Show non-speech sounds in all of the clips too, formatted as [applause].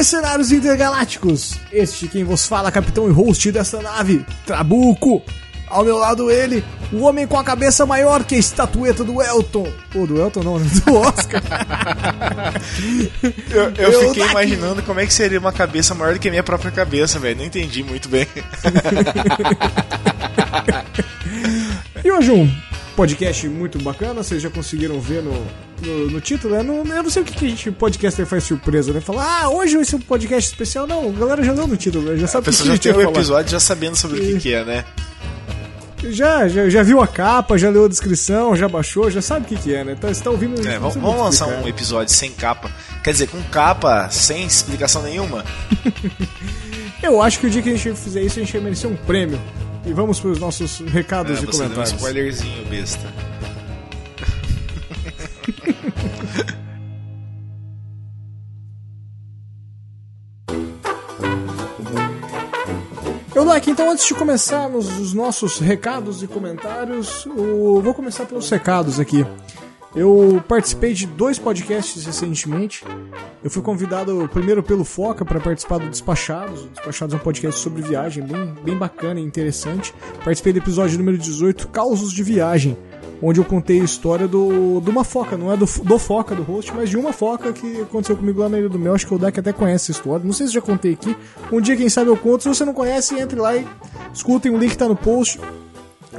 Mercenários Intergalácticos. Este quem vos fala, capitão e host dessa nave, Trabuco. Ao meu lado ele, o homem com a cabeça maior que a estatueta do Elton. Ou do Elton não, né? do Oscar. eu, eu, Eu fiquei daqui. imaginando como é que seria uma cabeça maior do que a minha própria cabeça, velho. Não entendi muito bem. E hoje um podcast muito bacana, vocês já conseguiram ver no, no, no título, né? Não- eu não sei o que, que a gente, podcaster faz surpresa, né? Falar, ah, hoje vai ser um podcast especial. Não, a galera já leu no título, né? já A sabe o que, que pessoa a já tem o episódio já sabendo sobre o que, que é, né? Já, já, já viu a capa, já leu a descrição, já baixou, já sabe o que, que é, né? Então, você tá ouvindo... É, vamos, vamos lançar explicar. um episódio sem capa. Quer dizer, com capa, sem explicação nenhuma. [laughs] Eu acho que o dia que a gente fizer isso, a gente vai merecer um prêmio. E vamos pros nossos recados É, e você deu um comentários. spoilerzinho, besta. [laughs] Eu, Like, então antes de começarmos os nossos recados e comentários, o- vou começar pelos recados aqui. Eu participei de dois podcasts recentemente. Eu fui convidado primeiro pelo Foca para participar do Despachados. O Despachados é um podcast sobre viagem, bem, bem bacana e interessante. Participei do episódio número 18, Causos de Viagem, onde eu contei a história do, de uma foca, não é do, do Foca, do host, mas de uma foca que aconteceu comigo lá na Ilha do Mel. Acho que o Dak até conhece essa história. Não sei se já contei aqui. Um dia, quem sabe, eu conto. Se você não conhece, entre lá e escutem. O link tá no post.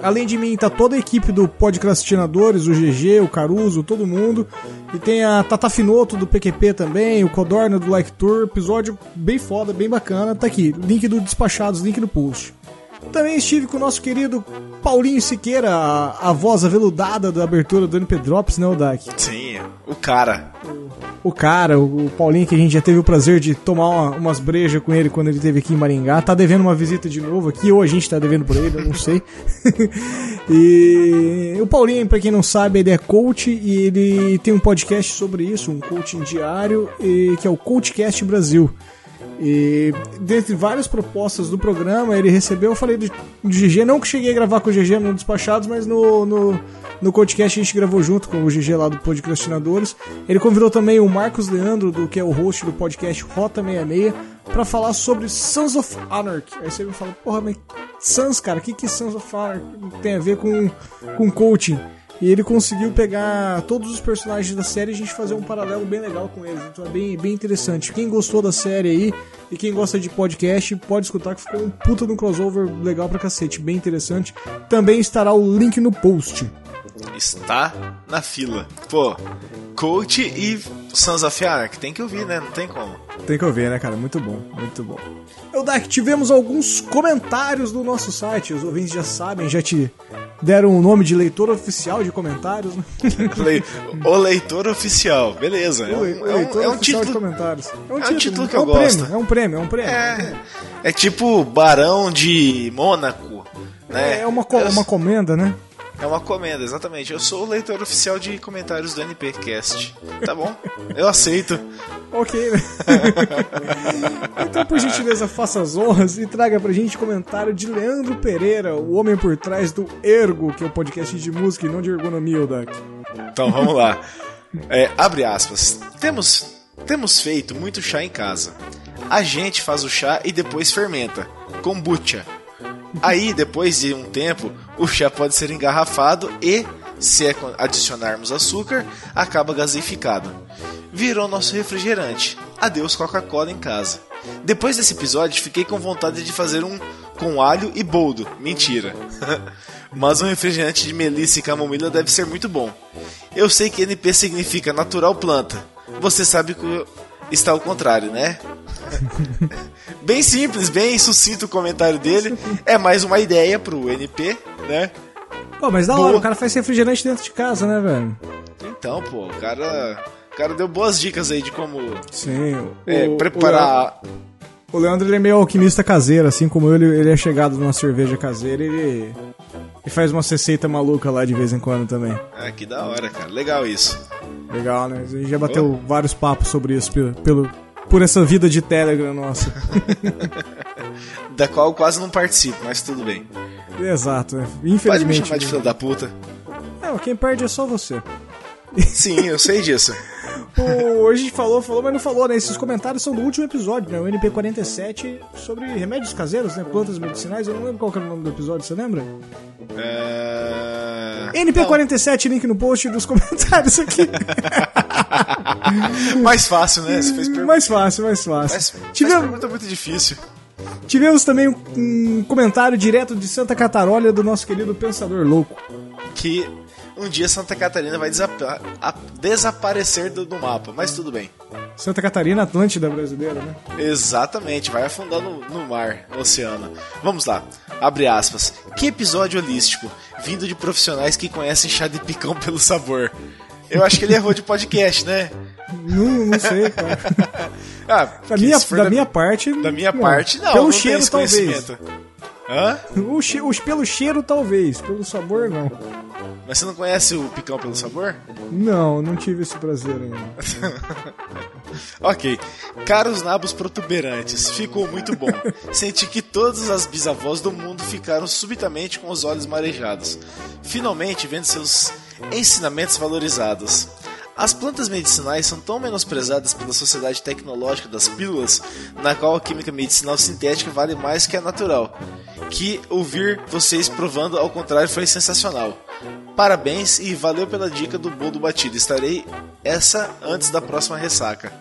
Além de mim, tá toda a equipe do Podcrastinadores, o GG, o Caruso, todo mundo. E tem a Tata Finoto do PQP também, o Codorna do Like Tour. Episódio bem foda, bem bacana. Tá aqui, link do Despachados, link no post. Também estive com o nosso querido Paulinho Siqueira, a, a voz aveludada da abertura do NP Drops, né, Odak? Sim, o cara. O cara, o, o Paulinho, que a gente já teve o prazer de tomar uma- umas brejas com ele quando ele esteve aqui em Maringá. Tá devendo uma visita de novo aqui, ou a gente tá devendo por ele, eu não sei. [laughs] e o Paulinho, pra quem não sabe, ele é coach e ele tem um podcast sobre isso, um coaching diário, e, que é o Coachcast Brasil. E dentre várias propostas do programa, ele recebeu, eu falei do, do GG, não que cheguei a gravar com o GG no Despachados, mas no, no, no podcast a gente gravou junto com o GG lá do Podcastinadores. Ele convidou também o Marcos Leandro, do, que é o host do podcast Rota 66, pra falar sobre Sons of Anarchy. Aí você me fala, porra, mas Sons, cara, o que, que Sons of Anarchy tem a ver com, com coaching? E ele conseguiu pegar todos os personagens da série e a gente fazer um paralelo bem legal com eles. Então é bem, bem interessante. Quem gostou da série aí e quem gosta de podcast, pode escutar que ficou um puta de um crossover legal pra cacete, bem interessante. Também estará o link no post. Está na fila. Pô, Coach e Sons of Anarchy. Tem que ouvir, né? Não tem como. Tem que ouvir, né, cara? Muito bom, muito bom. Eudak, tivemos alguns comentários no nosso site. Os ouvintes já sabem, já te deram o nome de leitor oficial de comentários, né? [laughs] O leitor oficial. Beleza. É O um, le- o é um- é um oficial de título. comentários. É um título que é um eu gosto. Prêmio, é um prêmio, é um prêmio. É, é tipo Barão de Mônaco. Né? É uma, co- Eu- uma comenda, né? É uma comenda, exatamente. Eu sou o leitor oficial de comentários do NPcast. Tá bom? Eu aceito. Ok, né? [laughs] então, por gentileza, faça as honras e traga pra gente comentário de Leandro Pereira, o homem por trás do Ergo, que é o podcast de música e não de ergonomia, Odak. Então vamos lá. É, abre aspas. Temos, temos feito muito chá em casa. A gente faz o chá e depois fermenta. Kombucha. Aí, depois de um tempo, o chá pode ser engarrafado e, se é adicionarmos açúcar, acaba gaseificado. Virou nosso refrigerante. Adeus Coca-Cola em casa. Depois desse episódio, fiquei com vontade de fazer um com alho e boldo. Mentira. [laughs] Mas um refrigerante de melissa e camomila deve ser muito bom. Eu sei que NP significa natural planta. Você sabe que está ao contrário, né? [laughs] bem simples, bem sucinto o comentário dele. É mais uma ideia pro NP, né? Pô, mas da Boa. hora, o cara faz refrigerante dentro de casa, né, velho? Então, pô, o cara, o cara deu boas dicas aí de como Sim. O, é, preparar. O Leandro ele é meio alquimista caseiro, assim como eu, ele, ele é chegado numa cerveja caseira ele, ele faz uma receita maluca lá de vez em quando também. Ah, que da hora, cara. Legal isso. Legal, né? A gente já bateu vários papos sobre isso pelo, pelo, por essa vida de Telegram nossa. [laughs] Da qual eu quase não participo, mas tudo bem. Exato, né? Pode me Infelizmente. chamar de filho da puta. Não, quem perde é só você. Sim, eu sei disso. Gente falou, falou, mas não falou, né? Esses comentários são do último episódio, né? O NP47 sobre remédios caseiros, né? Plantas medicinais. Eu não lembro qual que era o nome do episódio, você lembra? É... NP47, link no post dos comentários aqui. [laughs] mais fácil, né? Você fez pergunta. Mais fácil, mais fácil. Mas, Tivemos- mas pergunta muito difícil. Tivemos também um, um comentário direto de Santa Catarolha do nosso querido Pensador Louco. Que um dia Santa Catarina vai desapa- desaparecer do, do mapa, mas tudo bem. Santa Catarina Atlântida brasileira, né? Exatamente, vai afundar no, no mar, no oceano. Vamos lá, abre aspas. Que episódio holístico, vindo de profissionais que conhecem chá de picão pelo sabor. Eu acho que ele errou de podcast, né? Não, não sei, cara. [laughs] Ah, Da minha, for da minha parte. da minha parte, não. Pelo não cheiro, talvez. Hã? O che- os- pelo cheiro, talvez. Pelo sabor, não. Mas você não conhece o picão pelo sabor? Não, não tive esse prazer ainda. [laughs] Ok. Caros nabos protuberantes, ficou muito bom. Senti que todas as bisavós do mundo ficaram subitamente com os olhos marejados. Finalmente vendo seus ensinamentos valorizados. As plantas medicinais são tão menosprezadas pela sociedade tecnológica das pílulas, na qual a química medicinal sintética vale mais que a natural, que ouvir vocês provando ao contrário foi sensacional. Parabéns e valeu pela dica do bolo batido. Estarei essa antes da próxima ressaca.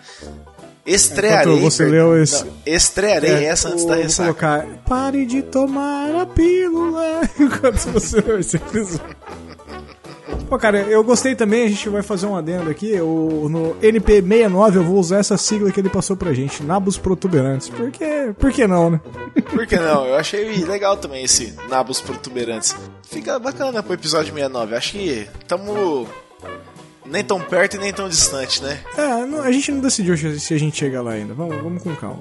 Estrearei. Enquanto você per- leu esse- Não, estrearei É, essa antes da vou ressaca. colocar. Pare de tomar a pílula [laughs] enquanto você leu esse episódio. Pô, cara, eu gostei também, a gente vai fazer um adendo aqui. O, no NP69 eu vou usar essa sigla que ele passou pra gente, Nabos Protuberantes. Porque, por que não, né? [laughs] Por que não? Eu achei legal também esse Nabos Protuberantes. Fica bacana pro episódio 69. Acho que tamo nem tão perto e nem tão distante, né? É, não- a gente não decidiu se a gente chega lá ainda. Vamos, vamos com calma.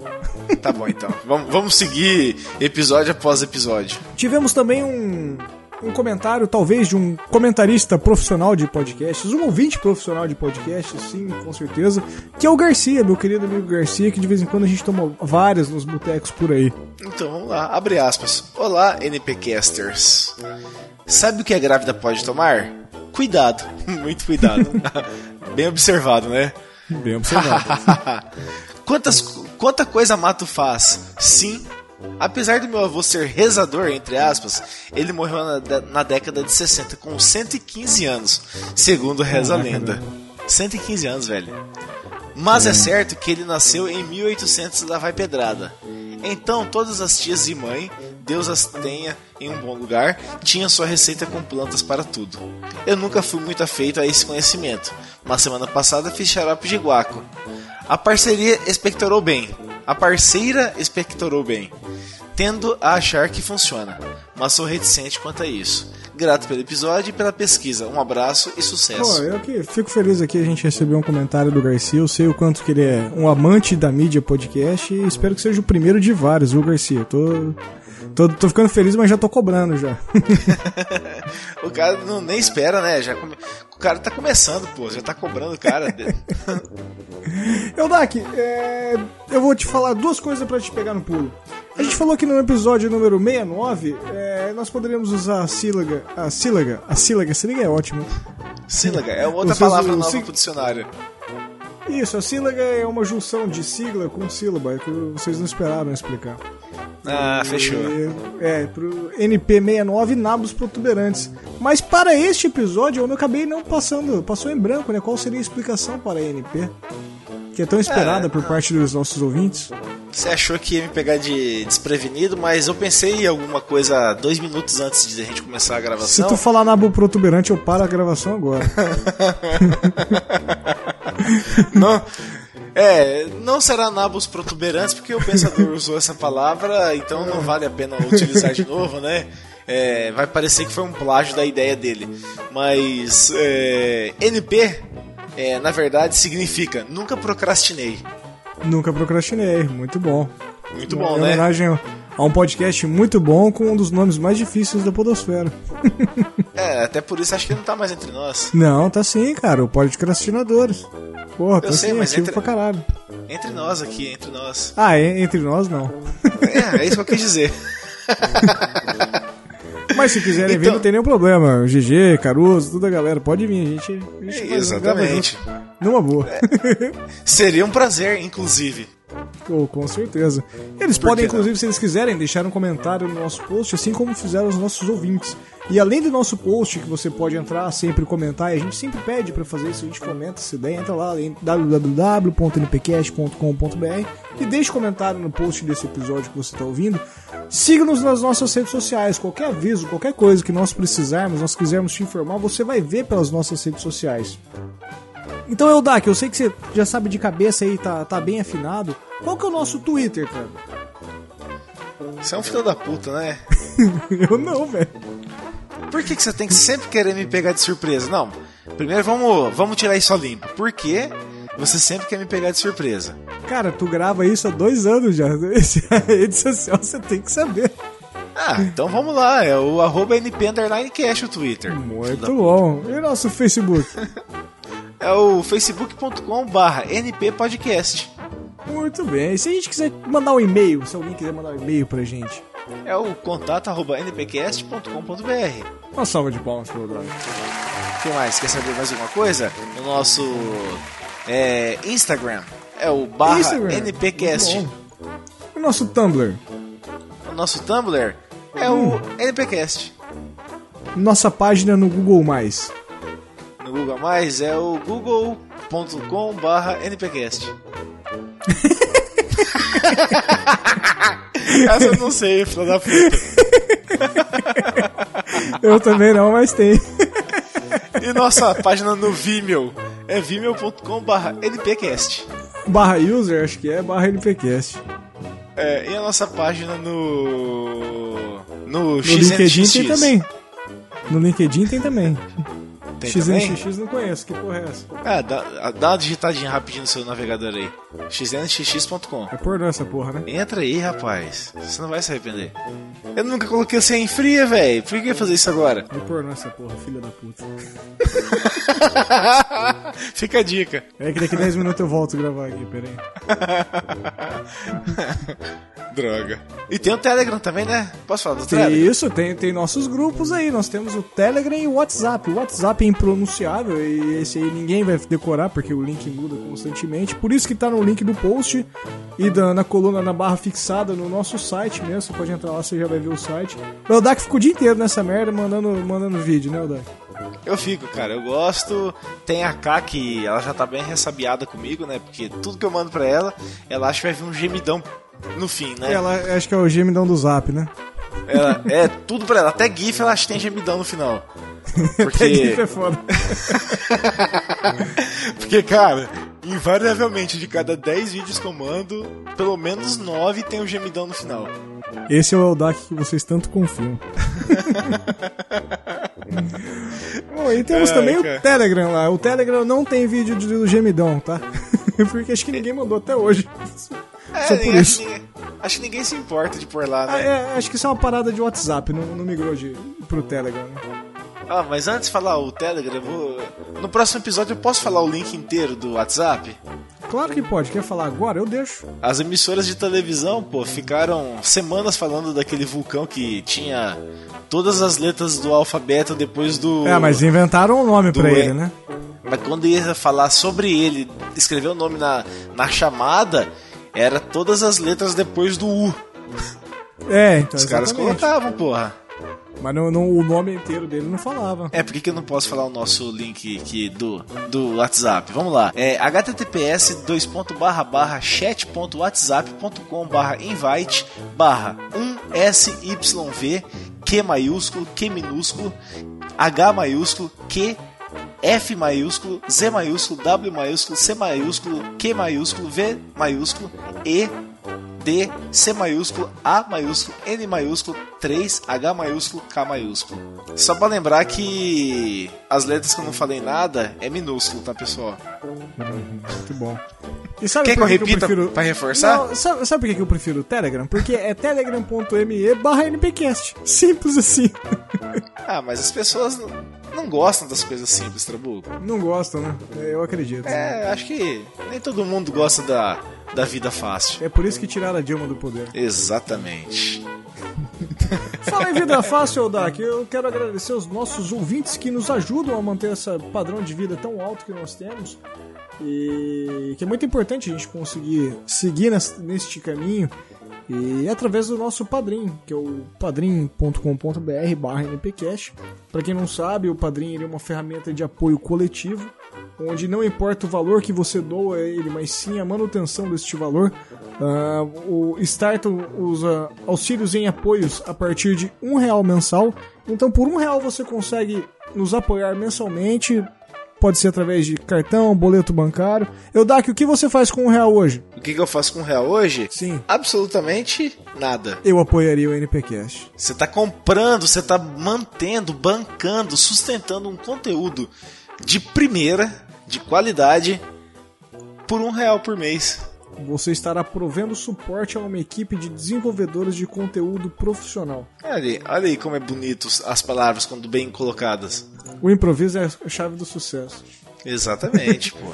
Tá bom então. Vamos, vamos seguir episódio após episódio. Tivemos também um, um comentário, talvez, de um comentarista profissional de podcasts, um ouvinte profissional de podcasts, sim, com certeza, que é o Garcia, meu querido amigo Garcia, que de vez em quando a gente toma várias nos botecos por aí. Então vamos lá, abre aspas. Olá, NPcasters. Sabe o que a grávida pode tomar? Cuidado, [laughs] muito cuidado. [laughs] Bem observado, né? Bem observado. [laughs] Quantas, quanta coisa mato faz? Sim. Apesar do meu avô ser rezador, entre aspas, ele morreu na, na década de 60 com 115 anos, segundo reza a lenda. 115 anos, velho. Mas é certo que ele nasceu em 1800 da Vai Pedrada. Então, todas as tias e mãe, Deus as tenha em um bom lugar, tinham sua receita com plantas para tudo. Eu nunca fui muito afeito a esse conhecimento, mas semana passada fiz xarope de guaco. A parceria expectorou bem. A parceira expectorou bem. Tendo a achar que funciona, mas sou reticente quanto a isso. Grato pelo episódio e pela pesquisa. Um abraço e Pô, sucesso. eu que fico feliz aqui, a gente recebeu um comentário do Garcia, eu sei o quanto que ele é um amante da mídia podcast e espero que seja o primeiro de vários, viu, Garcia? Tô, tô, tô ficando feliz, mas já tô cobrando já. [laughs] O cara não, nem espera, né? Já come- O cara tá começando, pô. Já tá cobrando o cara. [laughs] Eu, Dak, é, eu vou te falar duas coisas pra te pegar no pulo. A gente falou que no episódio número 69, é, nós poderíamos usar a sílaga. A sílaga. A sílaga, sílaga é ótimo. Sílaga é outra palavra nova sig- pro dicionário. Isso, a sílaga é uma junção de sigla com sílaba, que vocês não esperaram explicar. Ah, fechou. É, pro NP69 Nabos Protuberantes. Mas para este episódio eu não acabei não passando, passou em branco, né? Qual seria a explicação para a NP? Que é tão esperada É, por parte dos nossos ouvintes. Você achou que ia me pegar de desprevenido, mas eu pensei em alguma coisa dois minutos antes de a gente começar a Se gravação. tu falar nabo protuberante, eu paro a gravação agora. [laughs] [laughs] Não, é, não será nabos protuberantes, porque o pensador [laughs] usou essa palavra, então não vale a pena utilizar de novo, né? É, vai parecer que foi um plágio da ideia dele. Mas é, NP, é, na verdade, significa nunca procrastinei. Nunca procrastinei, muito bom. Muito bom, né? homenagem a um podcast muito bom com um dos nomes mais difíceis da podosfera. É, até por isso acho que não tá mais entre nós. Não, tá sim, cara, o Podcastinadores. Porra, tá sei, sim, mas ativo entre- pra caralho. Entre nós aqui, entre nós. Ah, é, entre nós não. É, é isso que eu quis dizer. [laughs] Mas se quiserem vir, Então- não tem nenhum problema. O GG, Caruso, toda a galera, pode vir. A gente, a gente grava Exatamente. Numa boa. Seria um prazer, inclusive. Pô, com certeza. Eles Por podem, não? inclusive, se eles quiserem, deixar um comentário no nosso post, assim como fizeram os nossos ouvintes. E além do nosso post, que você pode entrar sempre e comentar, e a gente sempre pede pra fazer isso, a gente comenta, se der, entra lá em www.npcast.com.br e deixe comentário no post desse episódio que você está ouvindo. Siga-nos nas nossas redes sociais, qualquer aviso, qualquer coisa que nós precisarmos, nós quisermos te informar, você vai ver pelas nossas redes sociais. Então, Eldak, eu sei que você já sabe de cabeça aí, tá, tá bem afinado. Qual que é o nosso Twitter, cara? Você é um filho da puta, né? [laughs] Eu não, velho. Por que, que você tem que sempre querer me pegar de surpresa? Não, primeiro vamos, vamos tirar isso a limpo. Por que você sempre quer me pegar de surpresa? Cara, tu grava isso há dois anos já. [laughs] Esse- A rede social você tem que saber. Ah, então vamos lá, é o arroba NP Underline Cash o Twitter. Muito bom. E nosso Facebook? [laughs] É o facebook.com barra NP Podcast. Muito bem. E se a gente quiser mandar um e-mail, se alguém quiser mandar um e-mail pra gente, É o contato arroba npcast.com.br. uma salva de palmas pro Eldak. O que mais? Quer saber mais alguma coisa? O nosso é, Instagram é o barra Instagram. NPcast. E nosso Tumblr? O nosso Tumblr é o NPcast. Nossa página no Google+. Mais. No Google Mais é o google.com barra NPcast. Essa [laughs] eu não sei, filho da puta. Eu também não, mas tem. E nossa página no Vimeo é vimeo.com barra NPcast. barra user, acho que é, barra NPcast. É, e a nossa página no. No, No LinkedIn tem também. No LinkedIn tem também. Tem também? XNXX não conheço, que porra é essa? Ah, dá, dá uma digitadinha rapidinho no seu navegador aí. xnxx.com. É pornô essa porra, né? Entra aí, rapaz. Você não vai se arrepender. Eu nunca coloquei você em fria, velho. Por que eu ia fazer isso agora? É pornô essa porra, filha da puta. [laughs] Fica a dica. É que daqui 10 minutos eu volto a gravar aqui, peraí. [laughs] Droga. E tem o Telegram também, né? Posso falar do Tem Telegram? isso, tem, tem nossos grupos aí. Nós temos o Telegram e o WhatsApp. O WhatsApp é impronunciável e esse aí ninguém vai decorar porque o link muda constantemente. Por isso que tá no link do post e da- na coluna, na barra fixada no nosso site mesmo. Você pode entrar lá, você já vai ver o site. O Eldak ficou o dia inteiro nessa merda mandando, mandando vídeo, né, Eldak? Eu fico, cara. Eu gosto. Tem a K que ela já tá bem ressabiada comigo, né? Porque tudo que eu mando pra ela, ela acha que vai vir um gemidão no fim, né? Ela, acho que é o gemidão do Zap, né? Ela- é tudo pra ela. Até GIF ela acha que tem gemidão no final. Porque, é foda. [laughs] porque, cara, invariavelmente de cada 10 vídeos que eu mando, pelo menos 9 tem um gemidão no final. Esse é o Eldak que vocês tanto confiam. [laughs] Bom, e temos Ai, também cara. o Telegram lá. O Telegram não tem vídeo de- do gemidão, tá? [laughs] Porque acho que ninguém mandou até hoje. É, Só por isso. Acho, que ninguém, acho que ninguém se importa de pôr lá, Ah, né? é, acho que isso é uma parada de WhatsApp, não, não migrou de, pro Telegram. né? Ah, mas antes de falar o Telegram, eu vou. No próximo episódio eu posso falar o link inteiro do WhatsApp? Claro que pode. Quer falar agora? Eu deixo. As emissoras de televisão, pô, ficaram semanas falando daquele vulcão que tinha todas as letras do alfabeto depois do. É, mas inventaram um nome pra ele, né? Mas quando ia falar sobre ele, escrever o nome na, na chamada, era todas as letras depois do U. É, então. Os caras exatamente. colocavam, porra. Mas não, não- o nome inteiro dele não falava. É, por que, eu não posso falar o nosso link aqui do, do WhatsApp? Vamos lá. É https chat.whatsapp.com invite barra 1SYV Q maiúsculo, Q minúsculo, H maiúsculo, Q F maiúsculo, Z maiúsculo, W maiúsculo, C maiúsculo, Q maiúsculo, V maiúsculo, E D, C maiúsculo, A maiúsculo, N maiúsculo, 3, H maiúsculo, K maiúsculo. Só pra lembrar que as letras que eu não falei nada é minúsculo, tá, pessoal? Muito bom. E sabe Quer que eu repita prefiro... pra reforçar? Não, sabe, sabe por que que eu prefiro o Telegram? Porque é telegram.me barra npcast. Simples assim. [laughs] Ah, mas as pessoas não, não gostam das coisas simples, Trabuco. Não gostam, né? É, Eu acredito. É, acho que nem todo mundo gosta da, da vida fácil. É por isso que tiraram a Dilma do poder. Exatamente. [laughs] Fala em vida fácil, Odak. Eu quero agradecer os nossos ouvintes que nos ajudam a manter esse padrão de vida tão alto que nós temos. E que é muito importante a gente conseguir seguir neste caminho. E é através do nosso padrinho, que é o padrim.com.br barra npcast. Para quem não sabe, o padrinho é uma ferramenta de apoio coletivo onde não importa o valor que você doa a ele, mas sim a manutenção deste valor. Uh, o Start usa auxílios em apoios a partir de um real mensal. Então, por um real você consegue nos apoiar mensalmente. Pode ser através de cartão, boleto bancário. Eu Dak, o que você faz com um real hoje? O que, que eu faço com um real hoje? Sim. Absolutamente nada. Eu apoiaria o NPcast. Você está comprando, você está mantendo, bancando, sustentando um conteúdo de primeira de qualidade por um real por mês. Você estará provendo suporte a uma equipe de desenvolvedores de conteúdo profissional. Olha aí, olha aí como é bonito as palavras quando bem colocadas. O improviso é a chave do sucesso. Exatamente, pô.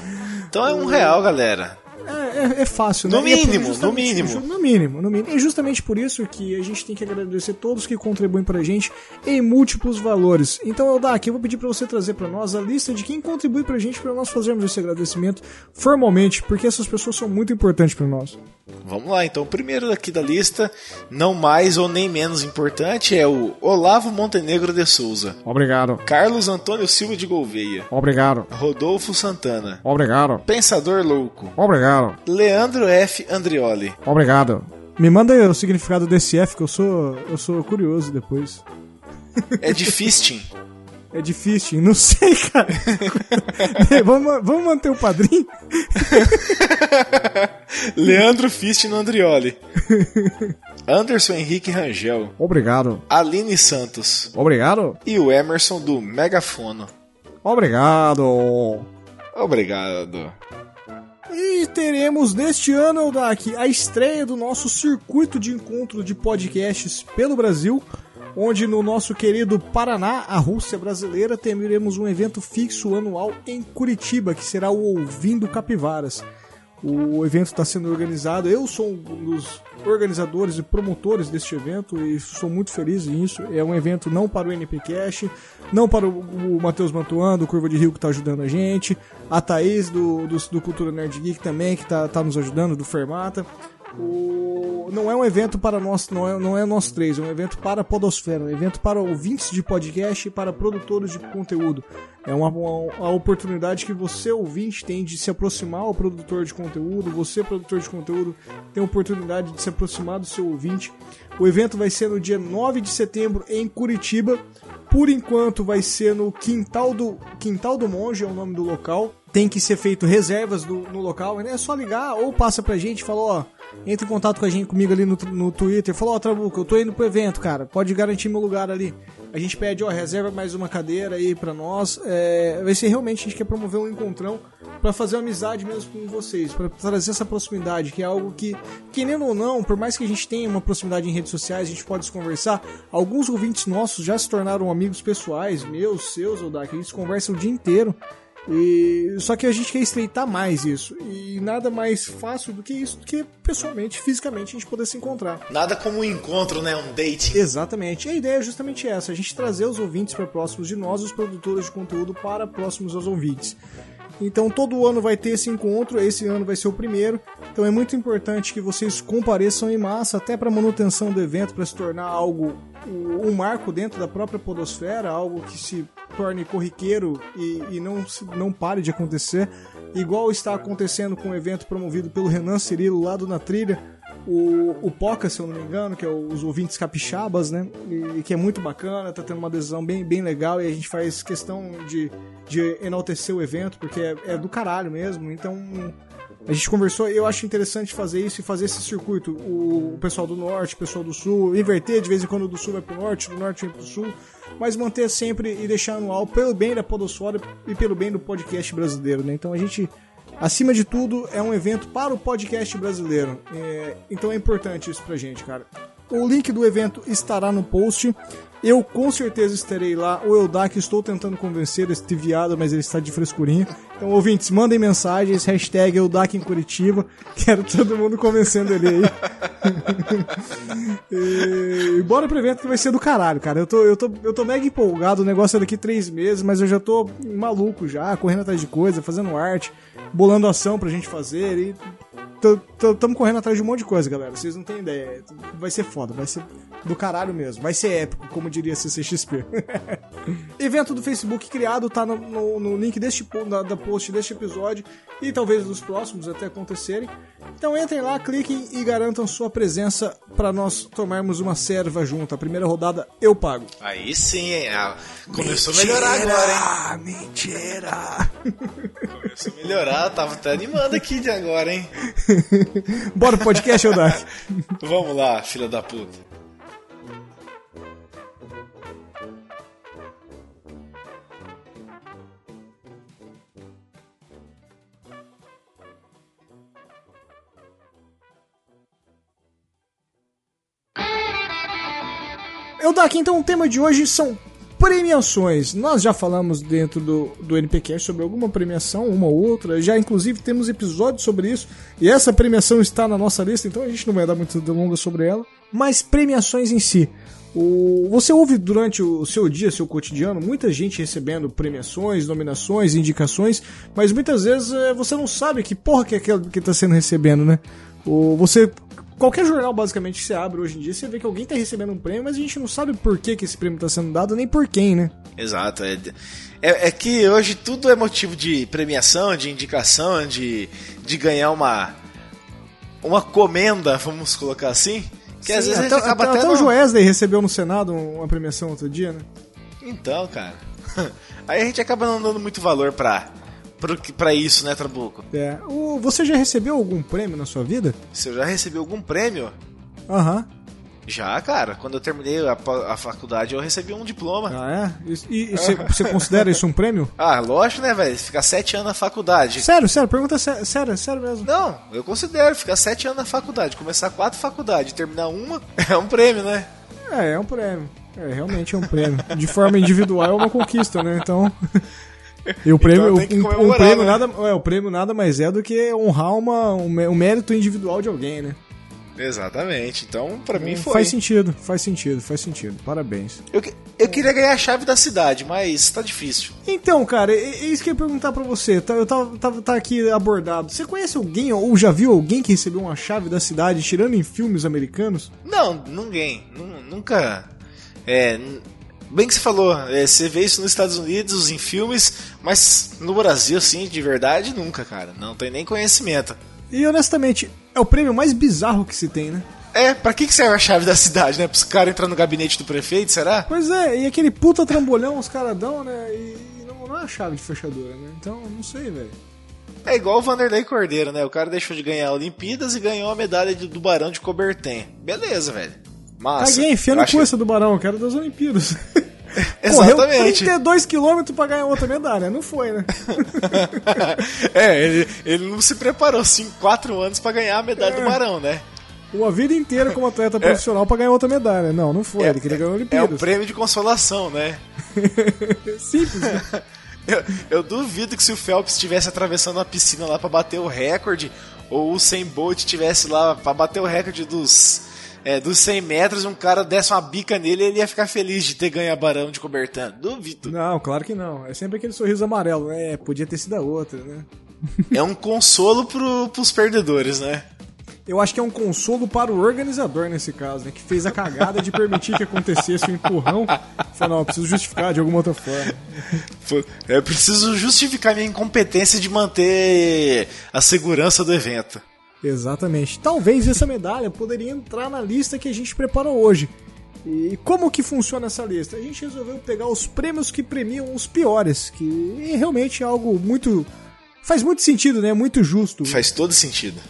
Então é um real, galera. É, é, é fácil, no né? É mínimo, no mínimo. No mínimo, no mínimo. E justamente por isso que a gente tem que agradecer todos que contribuem pra gente em múltiplos valores. Então, Eldak, eu vou pedir para você trazer para nós a lista de quem contribui pra gente para nós fazermos esse agradecimento formalmente, porque essas pessoas são muito importantes para nós. Vamos lá, então. O primeiro aqui da lista, não mais ou nem menos importante, é o Olavo Montenegro de Souza. Obrigado. Carlos Antônio Silva de Gouveia. Obrigado. Rodolfo Santana. Obrigado. Pensador Louco. Obrigado. Leandro F. Andrioli. Obrigado. Me manda aí o significado desse F que eu sou, eu sou curioso depois. É de fisting. [laughs] É difícil, não sei, cara. [laughs] vamos, vamos manter o padrinho? [laughs] Leandro Fistino Andrioli. Anderson Henrique Rangel. Obrigado. Aline Santos. Obrigado. E o Emerson do Megafono. Obrigado. Obrigado. E teremos neste ano, daqui a estreia do nosso circuito de encontro de podcasts pelo Brasil, onde no nosso querido Paraná, a Rússia brasileira, teremos um evento fixo anual em Curitiba, que será o Ouvindo Capivaras. O evento está sendo organizado. Eu sou um dos organizadores e promotores deste evento e sou muito feliz nisso. É um evento não para o NPcast, não para o, Matheus Mantuan, do Curva de Rio, que está ajudando a gente, a Thaís, do, do, do Cultura Nerd Geek também, que está tá nos ajudando, do Fermata. O... Não é um evento para nós, não é, não é nós três, é um evento para a Podosfera, um evento para ouvintes de podcast e para produtores de conteúdo. É uma, uma, oportunidade que você, ouvinte, tem de se aproximar ao produtor de conteúdo, você, produtor de conteúdo, tem a oportunidade de se aproximar do seu ouvinte. O evento vai ser no dia 9 de setembro em Curitiba. Por enquanto vai ser no Quintal do, Quintal do Monge, é o nome do local. Tem que ser feito reservas do, no local, né? é só ligar ou passa pra gente e fala, ó, entra em contato com a gente comigo ali no, no Twitter, fala, ó, Trabuco, eu tô indo pro evento, cara, pode garantir meu lugar ali. A gente pede, ó, reserva mais uma cadeira aí pra nós. É, vai ser realmente, a gente quer promover um encontrão para fazer amizade mesmo com vocês, para trazer essa proximidade, que é algo que, querendo ou não, por mais que a gente tenha uma proximidade em redes sociais, a gente pode se conversar. Alguns ouvintes nossos já se tornaram amigos pessoais, meus, seus, ou da, que a gente conversa o dia inteiro. E só que a gente quer estreitar mais isso. E nada mais fácil do que isso, do que pessoalmente, fisicamente, a gente poder se encontrar. Nada como um encontro, né? Um date. Exatamente. E a ideia é justamente essa: a gente trazer os ouvintes para próximos de nós, os produtores de conteúdo para próximos aos ouvintes. Então todo ano vai ter esse encontro, esse ano vai ser o primeiro. Então é muito importante que vocês compareçam em massa, até para manutenção do evento, para se tornar algo um marco dentro da própria podosfera, algo que se torne corriqueiro e, e não, não pare de acontecer. Igual está acontecendo com o um evento promovido pelo Renan Cirilo lá do Na Trilha, o, o Poca, se eu não me engano, que é os ouvintes capixabas, né? E, que é muito bacana, tá tendo uma adesão bem, bem legal e a gente faz questão de, de enaltecer o evento, porque é, é do caralho mesmo. Então, a gente conversou e eu acho interessante fazer isso e fazer esse circuito. O, pessoal do norte, o pessoal do sul, inverter de vez em quando do sul vai pro norte, do norte vai pro sul, mas manter sempre e deixar anual pelo bem da Podosfera e pelo bem do podcast brasileiro, né? Então a gente Acima de tudo, é um evento para o podcast brasileiro. É, então é importante isso pra gente, cara. O link do evento estará no post. Eu com certeza estarei lá. O Eldak, estou tentando convencer este viado, mas ele está de frescurinha. Então, ouvintes, mandem mensagens, hashtag Eldak em Curitiba. [laughs] Quero todo mundo convencendo ele aí. [laughs] e, bora pro evento que vai ser do caralho, cara. Eu tô, eu tô, eu tô mega empolgado. O negócio é daqui três meses, mas eu já tô maluco já, correndo atrás de coisa, fazendo arte, bolando ação pra gente fazer e Estamos correndo atrás de um monte de coisa, galera. Vocês não têm ideia. Vai ser foda, vai ser do caralho mesmo. Vai ser épico, como diria CCXP. [laughs] Evento do Facebook criado, tá no, no, no link deste da, da post deste episódio e talvez dos próximos até acontecerem. Então entrem lá, cliquem e garantam sua presença para nós tomarmos uma serva junto. A primeira rodada eu pago. Aí sim, hein? Ah, começou mentira, a melhorar agora, hein? Mentira! Começou a melhorar, tava até animando aqui de agora, hein? [laughs] [laughs] Bora pro podcast, Odak. Vamos lá, filha da puta. Eu daqui então o tema de hoje são Premiações. Nós já falamos dentro do, do NPcast sobre alguma premiação, uma ou outra. Já, inclusive, temos episódios sobre isso. E essa premiação está na nossa lista, então a gente não vai dar muito delongas sobre ela. Mas premiações em si. O, você ouve durante o seu dia, seu cotidiano, muita gente recebendo premiações, nominações, indicações, mas muitas vezes é, você não sabe que porra que é aquela que está sendo recebendo, né? O, você qualquer jornal basicamente que você abre hoje em dia, você vê que alguém está recebendo um prêmio, mas a gente não sabe por que, que esse prêmio está sendo dado, nem por quem, né? Exato. É, é, é, que hoje tudo é motivo de premiação, de indicação, de, de ganhar uma, uma comenda, vamos colocar assim. Que Sim, às vezes até, acaba até, até, até o Joesley recebeu no Senado uma premiação outro dia, né? Então, cara. [laughs] Aí a gente acaba não dando muito valor pra para isso, né, Trabuco? É. O, você já recebeu algum prêmio na sua vida? Se eu já recebi algum prêmio? Aham. Uhum. Já, cara. Quando eu terminei a, a, faculdade, eu recebi um diploma. Ah, é? E, você, você considera isso um prêmio? [laughs] Ah, lógico, né, velho? Ficar sete anos na faculdade. Sério, sério, pergunta sé sério, sério mesmo. Não, eu considero ficar sete anos na faculdade. Começar quatro faculdades, terminar uma, [laughs] é um prêmio, né? É, é um prêmio. É, realmente é um prêmio. De forma individual é uma conquista, né? Então. [laughs] E o prêmio, então, um, um prêmio né? nada, é, o prêmio nada mais é do que honrar uma, um, um mérito individual de alguém, né? Exatamente. Então, para mim foi. Faz sentido, faz sentido, faz sentido. Parabéns. Eu, eu queria ganhar a chave da cidade, mas tá difícil. Então, cara, é, é isso que eu ia perguntar pra você. Tá, eu tava, tava, tá aqui abordado. Você conhece alguém ou já viu alguém que recebeu uma chave da cidade tirando em filmes americanos? Não, ninguém. Nunca. É, Bem que você falou, é, você vê isso nos Estados Unidos, em filmes, mas no Brasil, assim, de verdade, nunca, cara. Não tem nem conhecimento. E honestamente, é o prêmio mais bizarro que se tem, né? É, pra que, que serve a chave da cidade, né? Pros caras entrar no gabinete do prefeito, será? Pois é, e aquele puta trambolhão os caras dão, né? E não, não é a chave de fechadura, né? Então, não sei, velho. É igual o Vanderlei Cordeiro, né? O cara deixou de ganhar Olimpíadas e ganhou a medalha do Barão de Coberten. Beleza, velho. Massa. Caguei, enfia no cu essa do Barão, quero das Olimpíadas. [laughs] Exatamente. Correu 32 km pra ganhar outra medalha, não foi, né? [laughs] é, ele, ele não se preparou 5, 4 anos pra ganhar a medalha é. do Barão, né? Uma vida inteira como atleta [laughs] é. profissional é. pra ganhar outra medalha. Não, não foi, é, ele queria ganhar a Olimpíadas. É um prêmio de consolação, né? Simples, né? Eu, eu, duvido que se o Phelps estivesse atravessando a piscina lá para bater o recorde, ou o Sem Bolt estivesse lá para bater o recorde dos é, dos 100 metros, um cara desse uma bica nele ele ia ficar feliz de ter ganho a Barão de Cobertan. Duvido. Não, claro que não. É sempre aquele sorriso amarelo. É, podia ter sido a outra, né? é um consolo pro, pros perdedores, né? Eu acho que é um consolo para o organizador nesse caso, né? Que fez a cagada de permitir que acontecesse o um empurrão. Falou, não, eu preciso justificar de alguma outra forma. É preciso justificar minha incompetência de manter a segurança do evento. Exatamente. Talvez essa medalha poderia entrar na lista que a gente preparou hoje. E como que funciona essa lista? A gente resolveu pegar os prêmios que premiam os piores, que é realmente algo muito faz muito sentido, né? Muito justo. Faz todo sentido.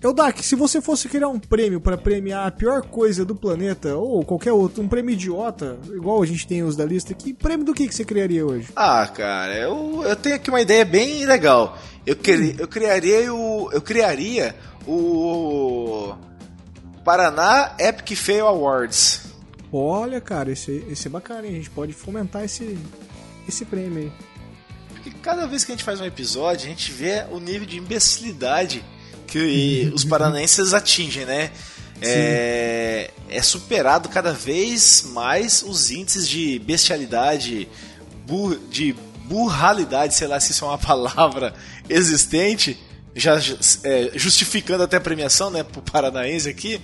Eudak, se você fosse criar um prêmio para premiar a pior coisa do planeta, ou qualquer outro, um prêmio idiota, igual a gente tem os da lista, que prêmio do que, que você criaria hoje? Ah, cara, eu, eu tenho aqui uma ideia bem legal. Eu, hum. eu criaria o. Eu criaria o Paraná Epic Fail Awards. Olha, cara, esse, esse é bacana, hein? A gente pode fomentar esse, esse prêmio aí. Porque cada vez que a gente faz um episódio, a gente vê o nível de imbecilidade que [laughs] os paranaenses atingem, né? é, é superado cada vez mais os índices de bestialidade, de burralidade, sei lá se isso é uma [laughs] palavra existente, já é, justificando até a premiação, né, pro paranaense aqui,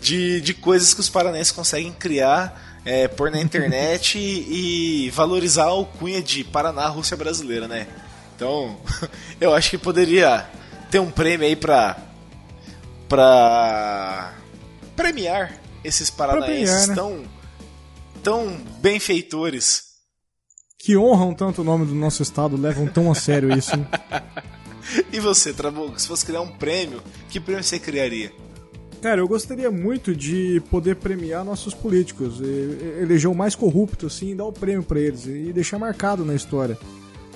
de, de coisas que os paranaenses conseguem criar, é, pôr na internet e, [laughs] e, valorizar o cunha de Paraná, Rússia brasileira, né? Então, [laughs] eu acho que poderia ter um prêmio aí pra. pra. premiar esses paranaenses premiar, né? tão. tão benfeitores. Que honram tanto o nome do nosso estado, levam tão a sério isso. [laughs] [laughs] e você, Trabuco, se fosse criar um prêmio, que prêmio você criaria? Cara, eu gostaria muito de poder premiar nossos políticos, eleger o mais corrupto, assim, dar o prêmio para eles e deixar marcado na história.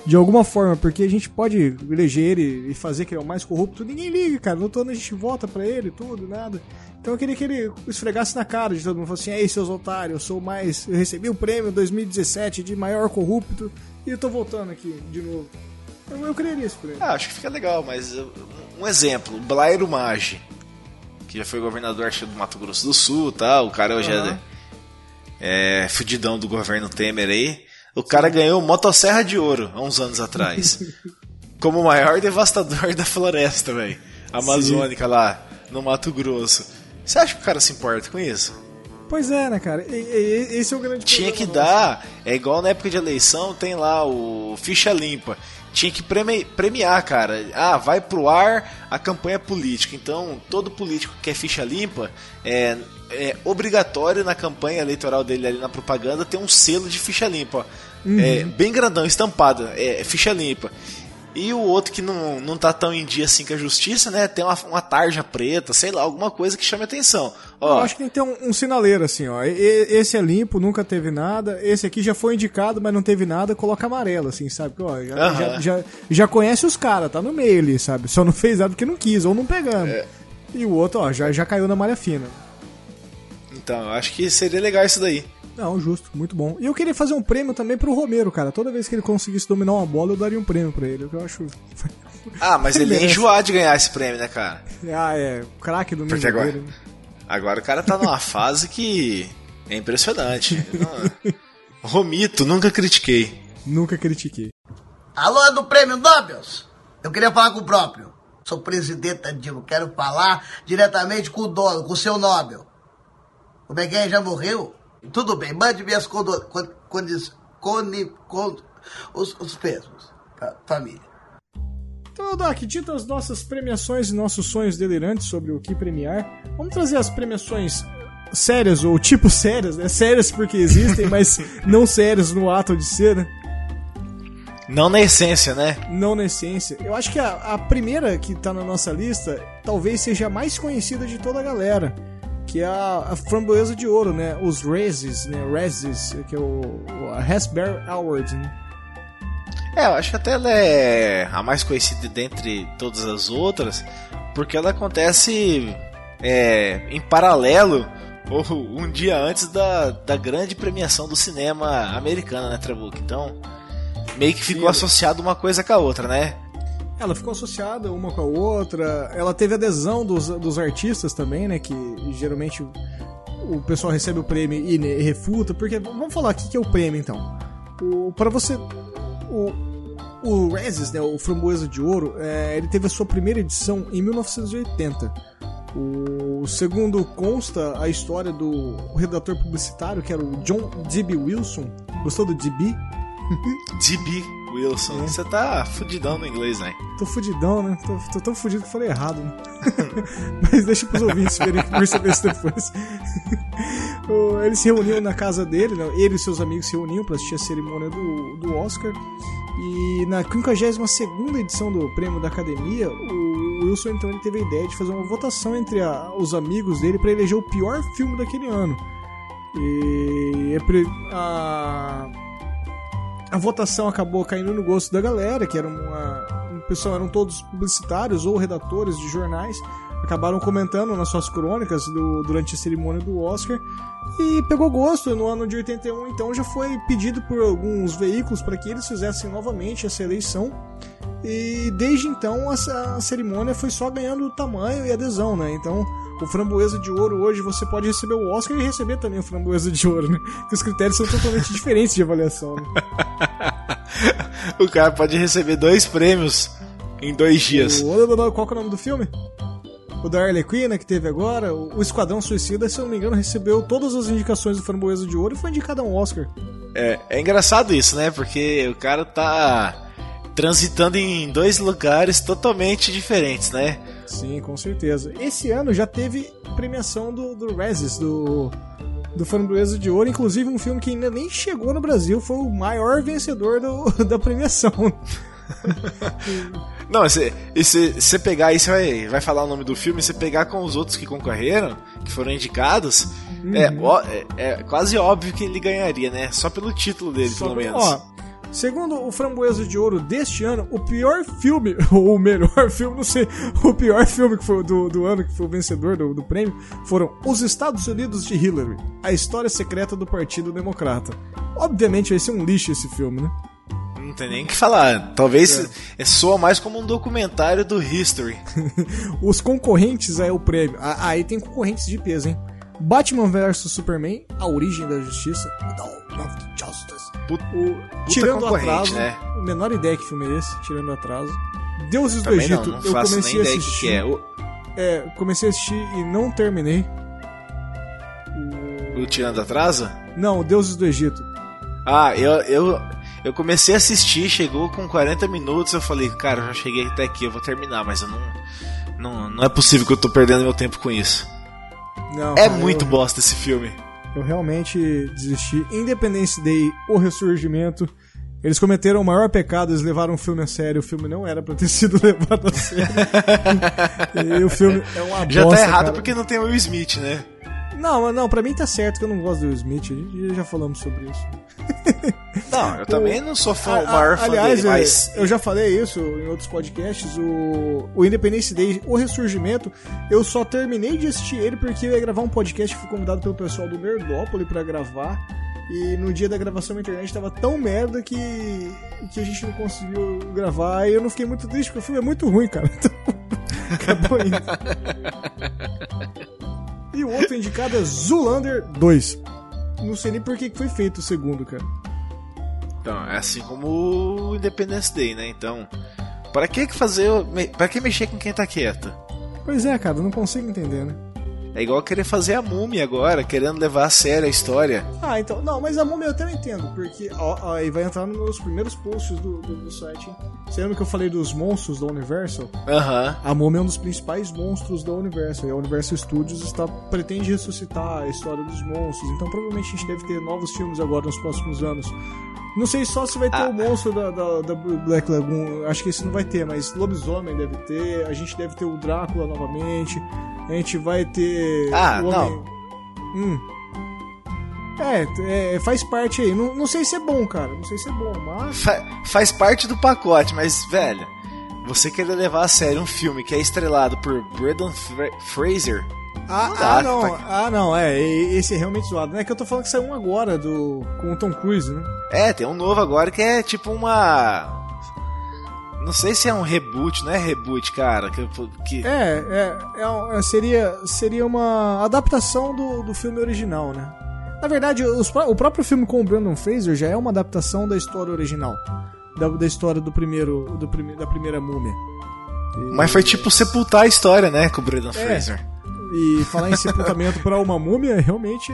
De alguma forma, porque a gente pode eleger ele e fazer que ele é o mais corrupto, ninguém liga, cara. No todo a gente vota para ele, tudo, nada. Então eu queria que ele esfregasse na cara de todo mundo, falasse assim: "Ei, seus otários, eu sou mais, eu recebi o prêmio 2017 de maior corrupto e eu tô voltando aqui de novo". Eu, eu criaria esse prêmio. Ah, acho que fica legal, mas um exemplo, Blairo Maggi que já foi governador acho, do Mato Grosso do Sul tal. O cara hoje uhum. é, é fudidão do governo Temer aí. O cara Sim. ganhou motosserra de ouro há uns anos atrás. [laughs] como o maior devastador da floresta, velho. Amazônica Sim. lá, no Mato Grosso. Você acha que o cara se importa com isso? Pois é, né, cara? E, e, esse é o grande Tinha que dar, é igual na época de eleição, tem lá o ficha limpa tinha que premiar, cara. Ah, vai pro ar a campanha política. Então, todo político que é ficha limpa é, é obrigatório na campanha eleitoral dele ali na propaganda ter um selo de ficha limpa. Uhum. É, bem grandão, estampado, é, é ficha limpa. E o outro que não, não tá tão em dia assim com a justiça, né? Tem uma, uma tarja preta, sei lá, alguma coisa que chame atenção. Ó, Eu acho que tem que ter um, um sinaleiro assim, ó. E, esse é limpo, nunca teve nada. Esse aqui já foi indicado, mas não teve nada, coloca amarelo, assim, sabe? Ó, já, já, já, já, conhece os caras, tá no meio ali, sabe? Só não fez nada porque não quis, ou não pegando. É. E o outro, ó, já, já caiu na malha fina. Então, eu acho que seria legal isso daí. Não, justo, muito bom. E eu queria fazer um prêmio também pro Romero, cara. Toda vez que ele conseguisse dominar uma bola, eu daria um prêmio pra ele. Eu acho. [laughs] Ah, mas ele ia enjoar de ganhar esse prêmio, né, cara? Ah, é. O craque do nível agora, dele. Né? Agora o cara tá numa [laughs] fase que é impressionante. Romito, nunca critiquei. Nunca critiquei. Alô, é do Prêmio Nobel? Eu queria falar com o próprio. Sou presidente da Dilma, quero falar diretamente com o dono, com o seu Nobel. O Beguém já morreu? Tudo bem, mande minhas condições. Os, os pesos, família. Então, Doc, dito as nossas premiações e nossos sonhos delirantes sobre o que premiar, vamos trazer as premiações sérias, ou tipo sérias, né? Sérias porque existem, [laughs] mas não sérias no ato de ser, né? Não na essência, né? Não na essência. Eu acho que a, a primeira que tá na nossa lista talvez seja a mais conhecida de toda a galera que é a, a, framboesa de ouro, né? Os Rezes, né? Rezes, que é o, o Raspberry Award, né? É, eu acho que até ela é a mais conhecida dentre todas as outras, porque ela acontece é, em paralelo ou um dia antes da, da grande premiação do cinema americano, né, Trabuco? Então, meio que ficou Sim. associado uma coisa com a outra, né? Ela ficou associada uma com a outra. Ela teve adesão dos, dos artistas também, né? Que geralmente o, o pessoal recebe o prêmio e, refuta. Porque vamos falar aqui que é o prêmio então. O, para você. O, o Rezes, né, o Framboesa de Ouro, é, ele teve a sua primeira edição em 1980. O segundo consta a história do redator publicitário, que era o John D.B. Wilson. Gostou do D.B.? D.B. Wilson. É. Você tá fudidão no inglês, né? Tô fudidão, né? Tô, tô tão fudido que falei errado, né? [laughs] Mas deixa pros ouvintes verem, [laughs] perceber isso depois. [laughs] Eles se reuniam na casa dele, né? ele e seus amigos se reuniam para assistir a cerimônia do, do Oscar. E na 52 edição do prêmio da academia, o Wilson então ele teve a ideia de fazer uma votação entre a, os amigos dele para eleger o pior filme daquele ano. E a, a votação acabou caindo no gosto da galera, que era uma, um pessoal eram todos publicitários ou redatores de jornais, acabaram comentando nas suas crônicas do, durante a cerimônia do Oscar e pegou gosto. No ano de 81, então, já foi pedido por alguns veículos para que eles fizessem novamente essa eleição. E desde então a, a cerimônia foi só ganhando tamanho e adesão, né? Então o Framboesa de Ouro hoje você pode receber o Oscar e receber também o Framboesa de Ouro, né? Porque os critérios são totalmente [laughs] diferentes de avaliação, né? o cara pode receber dois prêmios em dois dias. O, qual é o nome do filme? O da Harley Quinn, né, que teve agora. O Esquadrão Suicida, se eu não me engano, recebeu todas as indicações do Framboesa de Ouro e foi indicado a um Oscar. É, é engraçado isso, né? Porque o cara tá transitando em dois lugares totalmente diferentes, né? Sim, com certeza. Esse ano já teve premiação do, do Rezes, do, do Framboesa de Ouro, inclusive um filme que ainda nem chegou no Brasil, foi o maior vencedor do, [laughs] da premiação. [laughs] Não, se você pegar aí, você vai, vai falar o nome do filme, você pegar com os outros que concorreram, que foram indicados, uhum. é, ó, é, é, quase óbvio que ele ganharia, né? Só pelo título dele, Só pelo menos. Ó, segundo o Framboesa de Ouro deste ano, o pior filme, [laughs] ou o melhor filme, não sei, [laughs] o pior filme que foi do, do ano, que foi o vencedor do, do prêmio, foram Os Estados Unidos de Hillary, a história secreta do Partido Democrata. Obviamente vai ser um lixo esse filme, né? Não tem nem o que falar. Talvez é. é. soa mais como um documentário do History. [laughs] Os concorrentes é o prêmio. Aí tem concorrentes de peso, hein? Batman vs Superman, A Origem da Justiça. Dawn of Justice. Puta, o, tirando atraso, né? menor ideia que filme é esse, tirando atraso. Deuses Também do Egito, não, não eu comecei a assistir. Que é. O... é, comecei a assistir e não terminei. O, Tirando Atraso? Não, Deuses do Egito. Ah, eu, eu, eu comecei a assistir, chegou com 40 minutos, eu falei, cara, já cheguei até aqui, eu vou terminar, mas eu não. Não, não é possível que eu tô perdendo meu tempo com isso. Não, é muito eu, bosta esse filme. Eu realmente desisti. Independence Day, O Ressurgimento. Eles cometeram o maior pecado, eles levaram o filme a sério. O filme não era pra ter [laughs] sido levado a sério. e o filme é uma Já tá bosta, tá errado cara. porque não tem o Will Smith, né? Não, não, pra mim tá certo que eu não gosto do Will Smith. Já falamos sobre isso. [laughs] Não, eu também não sou fã, o maior fã aliás, dele, mas... eu já falei isso em outros podcasts, o, o Independence Day, o Ressurgimento, eu só terminei de assistir ele porque eu ia gravar um podcast, fui convidado pelo pessoal do Nerdópolis para gravar, e no dia da gravação na internet tava tão merda que, que a gente não conseguiu gravar, e eu não fiquei muito triste, porque o filme é muito ruim, cara. [laughs] Então, acabou indo. [laughs] e o outro indicado é Zulander 2. Não sei nem por que foi feito o segundo, cara. Então, é assim como o Independence Day, né? Então, para que fazer, para que mexer com quem tá quieto? Pois é, cara, não consigo entender, né? É igual querer fazer a múmia agora, querendo levar a sério a história. Ah, então. Não, mas a múmia eu até não entendo, porque aí vai entrar nos primeiros posts do, do, do site. Você lembra que eu falei dos monstros da Universal? Aham. A múmia é um dos principais monstros da Universal. E a Universal Studios está, pretende ressuscitar a história dos monstros. Então provavelmente a gente deve ter novos filmes agora nos próximos anos. Não sei só se vai ter ah. o monstro da, da, da, Black Lagoon. Acho que esse não vai ter, mas lobisomem deve ter. A gente deve ter o Drácula novamente. A gente vai ter. Ah, não. Hum. É, é, faz parte aí. Não, não sei se é bom, cara. Não sei se é bom, mas. Fa faz parte do pacote, mas, velho, você querer levar a sério um filme que é estrelado por Brendan Fraser ah, não, ah, não. Ah, não, é. Esse é realmente zoado. Não é que eu tô falando que saiu um agora do, com o Tom Cruise, né? É, tem um novo agora que é tipo uma. Não sei se é um reboot, não é reboot, cara. Que, que... É, é, é, é seria, seria uma adaptação do, do filme original, né? Na verdade, os, o próprio filme com o Brandon Fraser já é uma adaptação da história original. Da, da história do primeiro, do prime, da primeira múmia. E... Mas foi tipo sepultar a história, né, com o Brandon é, Fraser. E falar em sepultamento para uma múmia realmente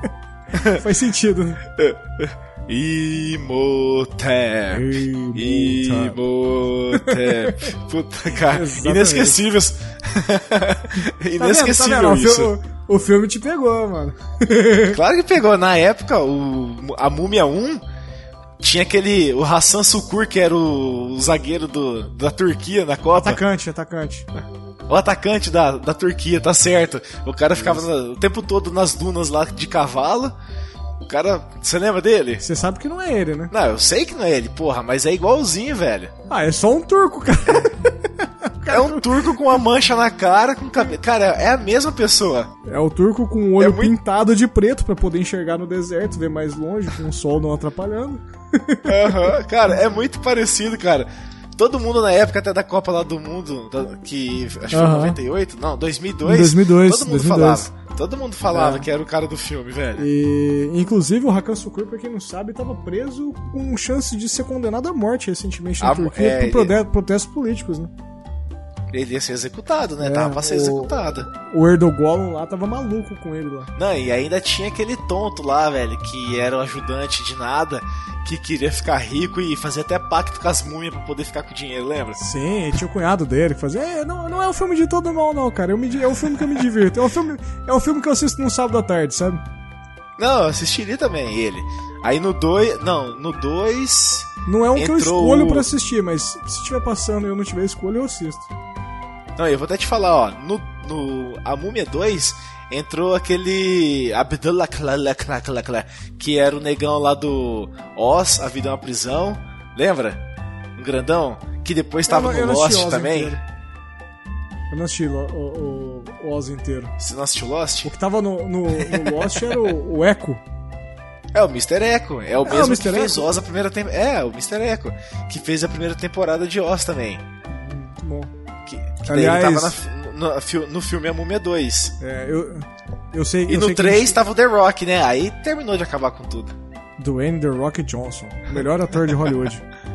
[laughs] faz sentido. [laughs] Imhotep. Imhotep. [laughs] Puta, cara. Inesquecíveis. Inesquecível tá vendo, tá vendo? isso. O filme, o filme te pegou, mano. [laughs] claro que pegou. Na época, o, a Múmia 1 tinha aquele. O Hassan Sukur, que era o, o zagueiro do, da Turquia na Copa. Atacante, atacante o atacante da, da Turquia, tá certo. O cara ficava o tempo todo nas dunas lá de cavalo. O cara. Você lembra dele? Você sabe que não é ele, né? Não, eu sei que não é ele, porra, mas é igualzinho, velho. Ah, é só um turco, cara. [laughs] É um turco com uma mancha na cara, com cabelo. Cara, é a mesma pessoa. É o turco com o olho é muito... pintado de preto para poder enxergar no deserto, ver mais longe, com o sol não atrapalhando. Aham, uhum, cara, é muito parecido, cara. Todo mundo na época até da Copa lá do Mundo, que acho que foi Aham. 98, não, 2002. 2002, Todo mundo 2002. falava. Todo mundo falava É. que era o cara do filme, velho. E, inclusive, o Hakan Sukur, pra quem não sabe, estava preso com chance de ser condenado à morte recentemente na Ah, Turquia é, por prode- protestos políticos, né? Ele ia ser executado, né? É, Tava pra ser o- executado. O Erdogan lá tava maluco com ele lá. Não, e ainda tinha aquele tonto lá, velho, que era o ajudante de nada, que queria ficar rico e fazer até pacto com as múmias pra poder ficar com dinheiro, lembra? Sim, tinha o cunhado dele que fazia. É, não, não é um filme de todo mal, não, cara. Eu me, é um filme que eu me divirto. É um filme, é um filme que eu assisto num sábado à tarde, sabe? Não, eu assistiria também ele. Aí no 2. Não, no 2. Não é um que eu escolho o- pra assistir, mas se estiver passando e eu não tiver escolha, eu assisto. Não, eu vou até te falar, ó. No, no A Múmia 2 entrou aquele. Abdullah que era o negão lá do Oz, A Vida é uma Prisão. Lembra? Um grandão? Que depois tava Eu não- eu no Lost também. inteiro. Eu não assisti o, o, o Oz inteiro. Você não assistiu Lost? O que tava no, no, no Lost era o, o Echo. É o Mr. Echo. É o É, o mesmo Mr. que fez Echo? Oz a primeira temporada. É, o Mr. Echo. Que fez a primeira temporada de Oz também. Muito bom. Que, que Aliás- ele tava na- no, no, filme A Múmia 2. É, eu, eu sei. E eu no sei que 3 tava o The Rock, né? Aí terminou de acabar com tudo. Dwayne The Rock Johnson, o melhor ator de Hollywood. [laughs]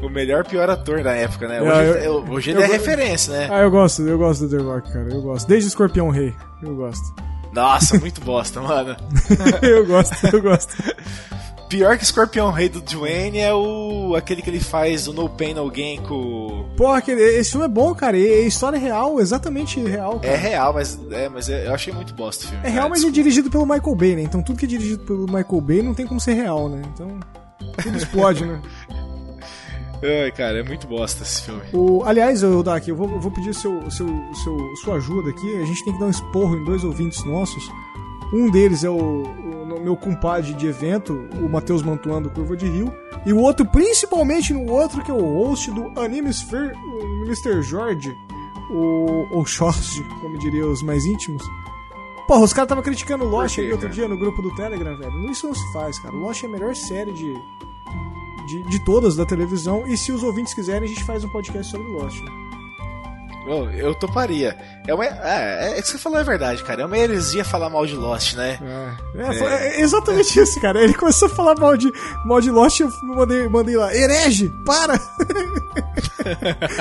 O melhor pior ator da época, né? É, Hoje, eu- eu- hoje ele eu é referência, né? Ah, eu gosto, eu gosto do The Rock, cara. Eu gosto. Desde Escorpião Rei, eu gosto. Nossa, muito bosta, mano. [laughs] eu gosto, eu gosto. [laughs] Pior que Escorpião Rei do Dwayne é o aquele que ele faz o No Pain No Gain com. Porra, aquele- esse filme é bom, cara. e É história real, exatamente real. Cara. É real, mas, é, mas eu achei muito bosta o filme. É real, cara, mas é dirigido pelo Michael Bay, né? Então tudo que é dirigido pelo Michael Bay não tem como ser real, né? Então tudo explode, né? [laughs] Ai, cara, é muito bosta esse filme. O, aliás, eu, Dak, eu vou, eu vou pedir seu, seu, seu, sua ajuda aqui. A gente tem que dar um esporro em dois ouvintes nossos. Um deles é o, o meu compadre de evento, o Matheus Mantuan do Curva de Rio. E o outro, principalmente no outro, que é o host do Anime Sphere, o Mr. Jorge, o, ou Jorge, como diriam os mais íntimos. Porra, os caras estavam criticando o Lost aí outro cara? dia no grupo do Telegram, velho. Isso não se faz, cara. O Lost é a melhor série de, de, de todas da televisão. E se os ouvintes quiserem, a gente faz um podcast sobre Lost. Ô, Eu toparia. É, uma, é, é, isso que você falou é verdade, cara. É uma heresia falar mal de Lost, né? É, é, foi- é exatamente isso, cara. Ele começou a falar mal de, mal de Lost e eu mandei, mandei lá, herege, para! [laughs]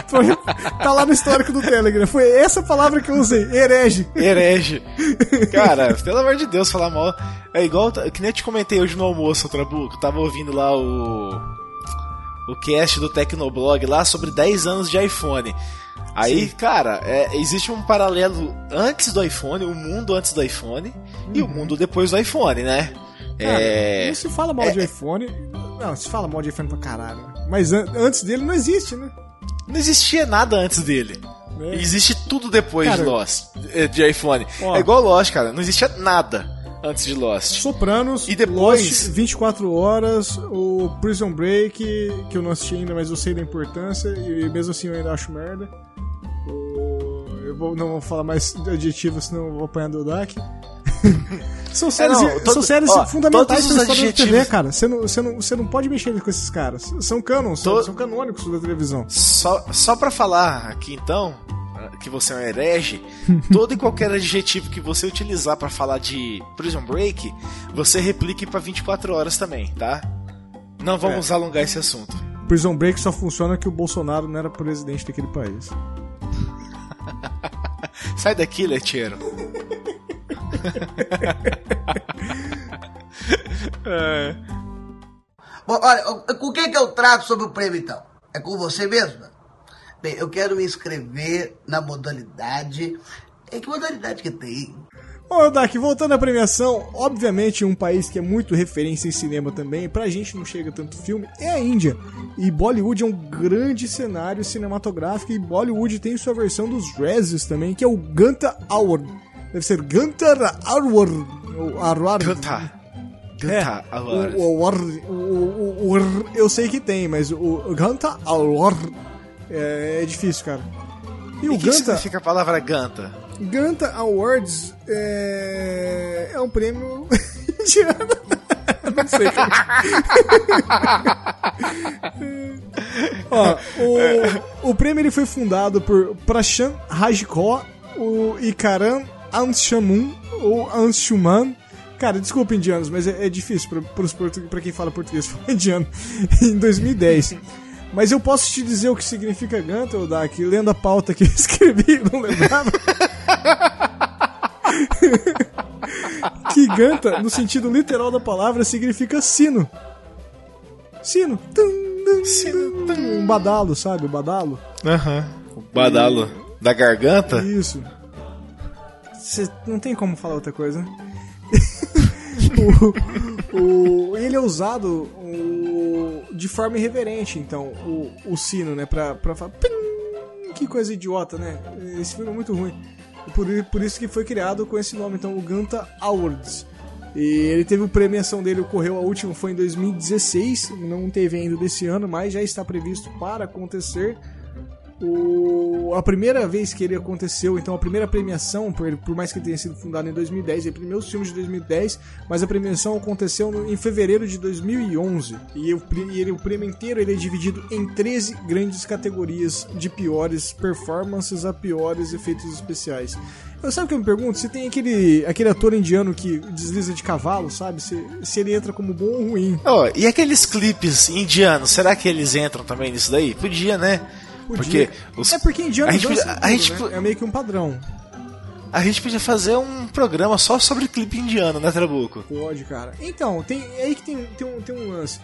Foi- tá lá no histórico do Telegram. Foi essa palavra que eu usei, herege. Herege. Cara, pelo amor de Deus, falar mal. É igual. Que nem eu te comentei hoje no almoço, Trabuco. Eu tava ouvindo lá o. O cast do Tecnoblog lá sobre 10 anos de iPhone. Aí, cara, é, existe um paralelo antes do iPhone, o mundo antes do iPhone e o mundo depois do iPhone, né? Cara, é. Não se fala mal de iPhone. Não, se fala mal de iPhone pra caralho. Mas an- antes dele não existe, né? Não existia nada antes dele. É. Existe tudo depois Cara, de Lost, eh, de iPhone. ó. é igual Lost, cara. Não existia nada antes de Lost. Sopranos, E depois- Lost 24 horas, o Prison Break, que eu não assisti ainda, mas eu sei da importância, e mesmo assim eu ainda acho merda. Vou- não vou falar mais adjetivos, senão eu vou apanhar do Dak. [laughs] são séries, não, todo- são séries ó, fundamentais os história da TV, adjetivos- cara. Você não, você, não, você não pode mexer com esses caras. São canons, são, canônicos da televisão. Só, só pra falar aqui então, que você é um herege, [laughs] todo e qualquer adjetivo que você utilizar pra falar de Prison Break, você replique pra 24 horas também, tá? Não vamos É. alongar esse assunto. Prison Break só funciona que o Bolsonaro não era presidente daquele país. Sai daqui, leteiro. É. Bom, olha, com quem que eu trato sobre o prêmio então? É com você mesma? Bem, eu quero me inscrever na modalidade. Em que modalidade que tem? Ô, Dak, voltando à premiação, obviamente um país que é muito referência em cinema também, pra gente não chega tanto filme, é a Índia. E Bollywood é um grande cenário cinematográfico e Bollywood tem sua versão dos Razzies também, que é o Ganta Award. Deve ser Ganta Award. ou Award. Ganta. É, Ganta Award. o, o, o, o- eu sei que tem, mas o, Ganta Award é, é difícil, cara. E E o o que Ganta... significa a palavra Ganta? Ganta Awards é, é um prêmio [laughs] indiano. Não sei. [laughs] Ó, o, o prêmio ele foi fundado por Prashant Rajkot o Ikaran Anshamun ou Anshuman. Cara, desculpa, indianos, mas é, é difícil para quem fala português [laughs] falar indiano. em 2010. Mas eu posso te dizer o que significa Ganta, Odak, lendo a pauta que eu escrevi, não lembrava. [laughs] que Ganta, no sentido literal da palavra, significa sino. Sino. Tum, tum, sino. Tum. Um badalo, sabe? O badalo. Aham. Uhum. O badalo e... da garganta? Isso. Cê não tem como falar outra coisa, né? [laughs] o, o, ele é usado o, de forma irreverente, então, o, o sino, né? Pra, pra falar. Pim, que coisa idiota, né? Esse filme é muito ruim. Por, por isso que foi criado com esse nome, então, o Ganta Awards. E ele teve a premiação dele, ocorreu a última, foi em 2016, não teve ainda desse ano, mas já está previsto para acontecer o, a primeira vez que ele aconteceu, então a primeira premiação, por, por mais que tenha sido fundado em 2010, ele premiou os filmes de 2010, mas a premiação aconteceu no, em fevereiro de 2011. E, o, e ele, o prêmio inteiro ele é dividido em 13 grandes categorias de piores performances a piores efeitos especiais. Eu sabe o que eu me pergunto? Se tem aquele, aquele ator indiano que desliza de cavalo, sabe? Se, se ele entra como bom ou ruim. Oh, e aqueles clipes indianos, será que eles entram também nisso daí? Podia, né? Podia. Porque os... É porque indiano a gente, podia, a gente né? é meio que um padrão. A gente podia fazer um programa só sobre clipe indiano, né, Trabuco? Pode, cara. Então, tem, é aí que tem, tem, um, tem um lance.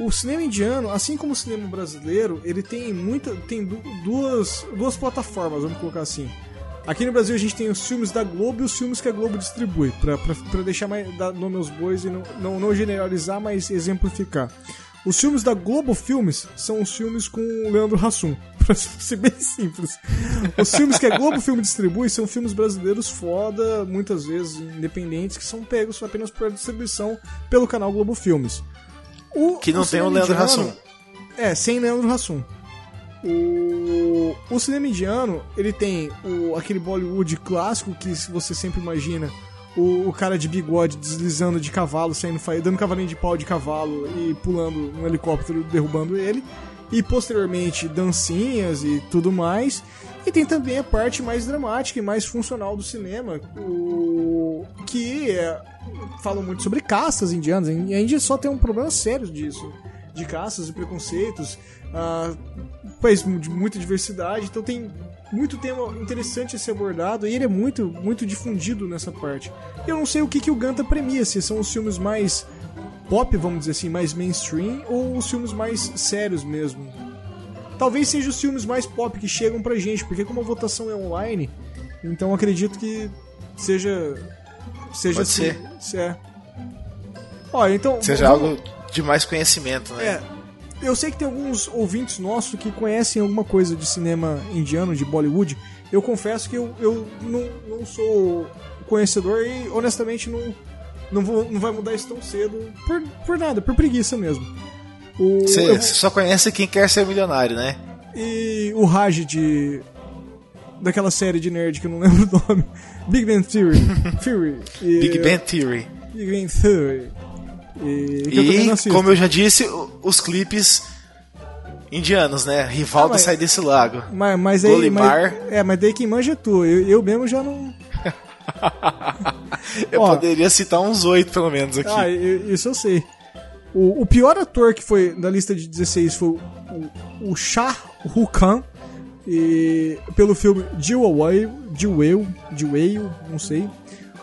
O cinema indiano, assim como o cinema brasileiro, ele tem muita. tem duas, duas plataformas, vamos colocar assim. Aqui no Brasil a gente tem os filmes da Globo e os filmes que a Globo distribui, pra deixar mais. dar nome aos bois e não, não, não generalizar, mas exemplificar. Os filmes da Globo Filmes são os filmes com o Leandro Hassum, [laughs] pra ser bem simples. Os filmes que a Globo Filme distribui são filmes brasileiros foda, muitas vezes independentes, que são pegos apenas para distribuição pelo canal Globo Filmes. O, que não o tem o Leandro indiano, Hassum. É, sem Leandro Hassum. O, o cinema indiano, ele tem o, aquele Bollywood clássico que você sempre imagina o, o, cara de bigode deslizando de cavalo, saindo dando cavalinho de pau de cavalo e pulando um helicóptero, derrubando ele. E posteriormente dancinhas e tudo mais. E tem também a parte mais dramática e mais funcional do cinema, o, que é, muito sobre caças indianas. E a Índia só tem um problema sério disso, de caças e preconceitos, ah, país de muita diversidade, então tem muito tema interessante a ser abordado e ele é muito, muito difundido nessa parte. Eu não sei o que, que o Ganta premia, se são os filmes mais pop, vamos dizer assim, mais mainstream, ou os filmes mais sérios mesmo. Talvez seja os filmes mais pop que chegam pra gente, porque como a votação é online, então acredito que seja. Seja Pode assim, ser. Se é. Olha, então. Seja vamos... algo de mais conhecimento, né? É, eu sei que tem alguns ouvintes nossos que conhecem alguma coisa de cinema indiano, de Bollywood. Eu confesso que eu, eu não, não sou conhecedor e honestamente não, não, vou, não vai mudar isso tão cedo por, por nada, por preguiça mesmo. Você eu... só conhece quem quer ser milionário, né? E o Raj de. daquela série de nerd que eu não lembro o nome. [laughs] Big Bang Theory. [laughs] Theory. E... Big Bang Theory. Big Bang Theory. E, e como eu já disse, os clipes indianos, né? Rivaldo ah, mas, sai desse lago. Mas, mas aí, mas, é, mas daí quem manja é tu. Eu, eu mesmo já não. [laughs] eu Ó, poderia citar uns oito, pelo menos, aqui. Ah, isso eu sei. O, o, pior ator que foi da lista de 16 foi o, o, Shah Rukh Khan, e, pelo filme Jiwaway, Jiweu, Jiweu, não sei.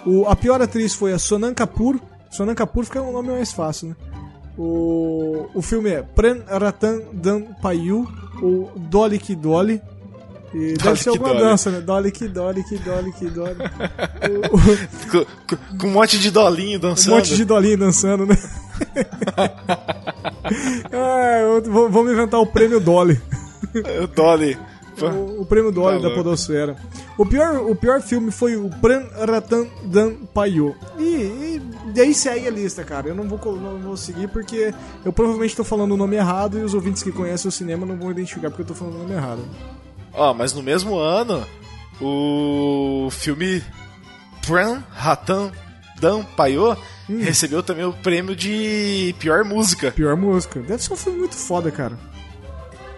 O, a pior atriz foi a Sonam Kapoor, Sonan Kapoor fica um nome mais fácil, né? O, o filme é Pran Ratan Dan Payu, ou Dolly Ki Dolly. E deve ser alguma Dolly. dança, né? Dolly Ki Dolly Ki Dolly Ki Dolly. [laughs] o, com, com, um monte de dolinho dançando. Um monte de dolinho dançando, né? [laughs] [laughs] ah, vamos inventar o prêmio Dolly. o Dolly. O, o, prêmio Dolly tá da Podosfera. O pior, o pior filme foi o Pran Ratan Dan Payu. E, e e aí segue a lista, cara. Eu não vou, não vou seguir porque eu provavelmente estou falando o nome errado e os ouvintes que conhecem o cinema não vão identificar porque eu estou falando o nome errado. Ó, oh, mas no mesmo ano, o filme Pran Ratan Dan Payo hum. recebeu também o prêmio de pior música. Pior música. Deve ser um filme muito foda, cara.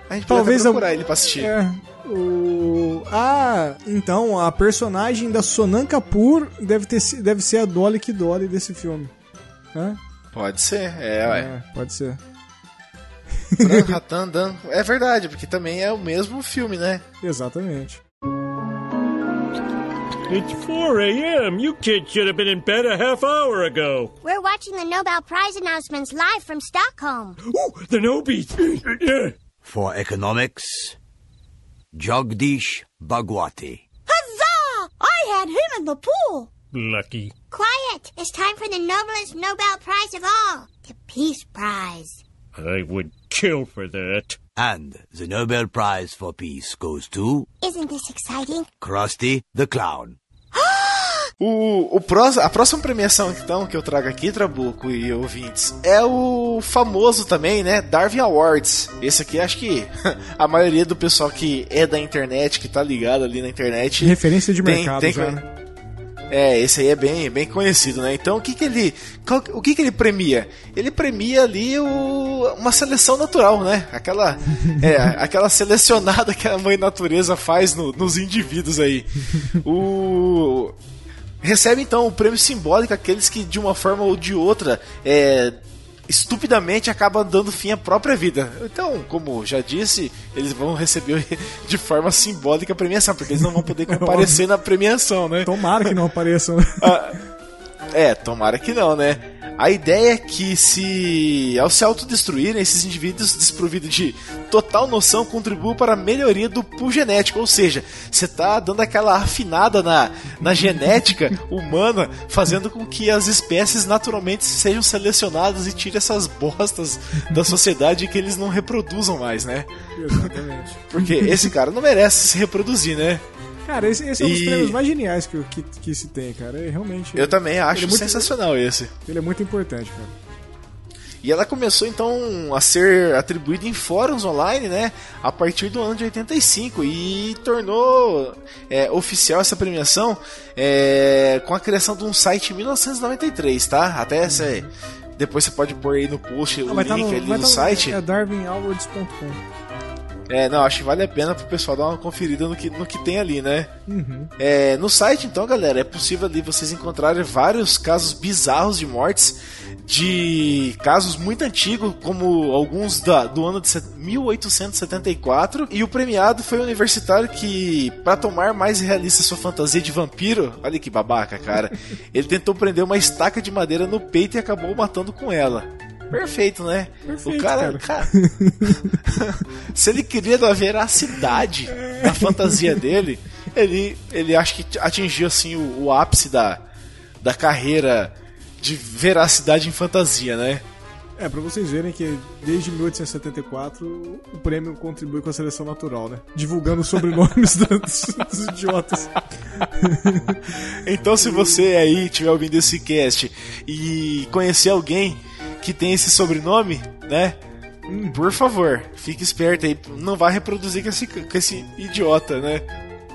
A gente Talvez pode eu- procurar ele pra assistir. É. O... Ah, então a personagem da Sonan Kapoor deve, ter, deve ser a Dolly que Dolly desse filme. Hã? Pode ser, é, ué. É, pode ser. [laughs] Ratan Dan- É verdade, porque também é o mesmo filme, né? Exatamente. It's 4 a.m. You kids should have been in bed a half hour ago. We're watching the Nobel Prize announcements live from Stockholm. Ooh, the Nobies. For economics, Jagdish Bhagwati. Huzzah! I had him in the pool. Lucky. Quiet! It's time for the noblest Nobel Prize of all, the Peace Prize. I would kill for that. And the Nobel Prize for Peace goes to Isn't this exciting? Krusty the Clown. O, o prós- a próxima premiação, então, que eu trago aqui, Trabuco e ouvintes, é o famoso também, né? Darwin Awards. Esse aqui, acho que [laughs] a maioria do pessoal que é da internet, que tá ligado ali na internet. Referência de tem- mercado tem já, né? É, esse aí é bem, bem conhecido, né? Então, o que que ele, qual- o que que ele premia? Ele premia ali o, uma seleção natural, né? Aquela, [laughs] é, aquela selecionada que a mãe natureza faz no- nos indivíduos aí. O recebe então o prêmio simbólico aqueles que de uma forma ou de outra é, estupidamente acabam dando fim à própria vida. Então, como já disse, eles vão receber [laughs] de forma simbólica a premiação, porque eles não vão poder [laughs] comparecer na premiação, né? Tomara que não [laughs] apareçam. né? É, tomara que não, né? A ideia é que se ao se autodestruírem, esses indivíduos desprovidos de total noção contribuam para a melhoria do pool genético, ou seja, você tá dando aquela afinada na, na genética humana, fazendo com que as espécies naturalmente sejam selecionadas e tirem essas bostas da sociedade que eles não reproduzam mais, né? Exatamente. Porque esse cara não merece se reproduzir, né? Cara, esse, esse é um dos E- prêmios mais geniais que, que, que se tem, cara. É realmente. Eu também acho Ele é muito- sensacional esse. Ele é muito importante, cara. E ela começou então a ser atribuída em fóruns online, né? A partir do ano de 85 e tornou é, oficial essa premiação é, com a criação de um site em 1993, tá? Até essa, depois você pode pôr aí no post o Ah, vai link tá no, ali no tá no- site. É darwinawards.com. É, não, acho que vale a pena pro pessoal dar uma conferida no que, no que tem ali, né? É, no site, então, galera, é possível ali vocês encontrarem vários casos bizarros de mortes, de casos muito antigos, como alguns da- do ano de set- 1874. E o premiado foi um universitário que, para tomar mais realista sua fantasia de vampiro, olha que babaca, cara, [laughs] ele tentou prender uma estaca de madeira no peito e acabou matando com ela. Perfeito, né? Perfeito, o cara, cara. cara [laughs] se ele queria da veracidade da fantasia dele, ele, ele acho que atingiu assim o, o ápice da, da carreira de veracidade em fantasia, né? É, pra vocês verem que desde 1874 o prêmio contribui com a seleção natural, né? Divulgando os sobrenomes [laughs] dos, dos idiotas. Então, se você aí estiver ouvindo esse cast e conhecer alguém que tem esse sobrenome, né? Por favor, fique esperto aí, não vai reproduzir com esse, com esse idiota, né?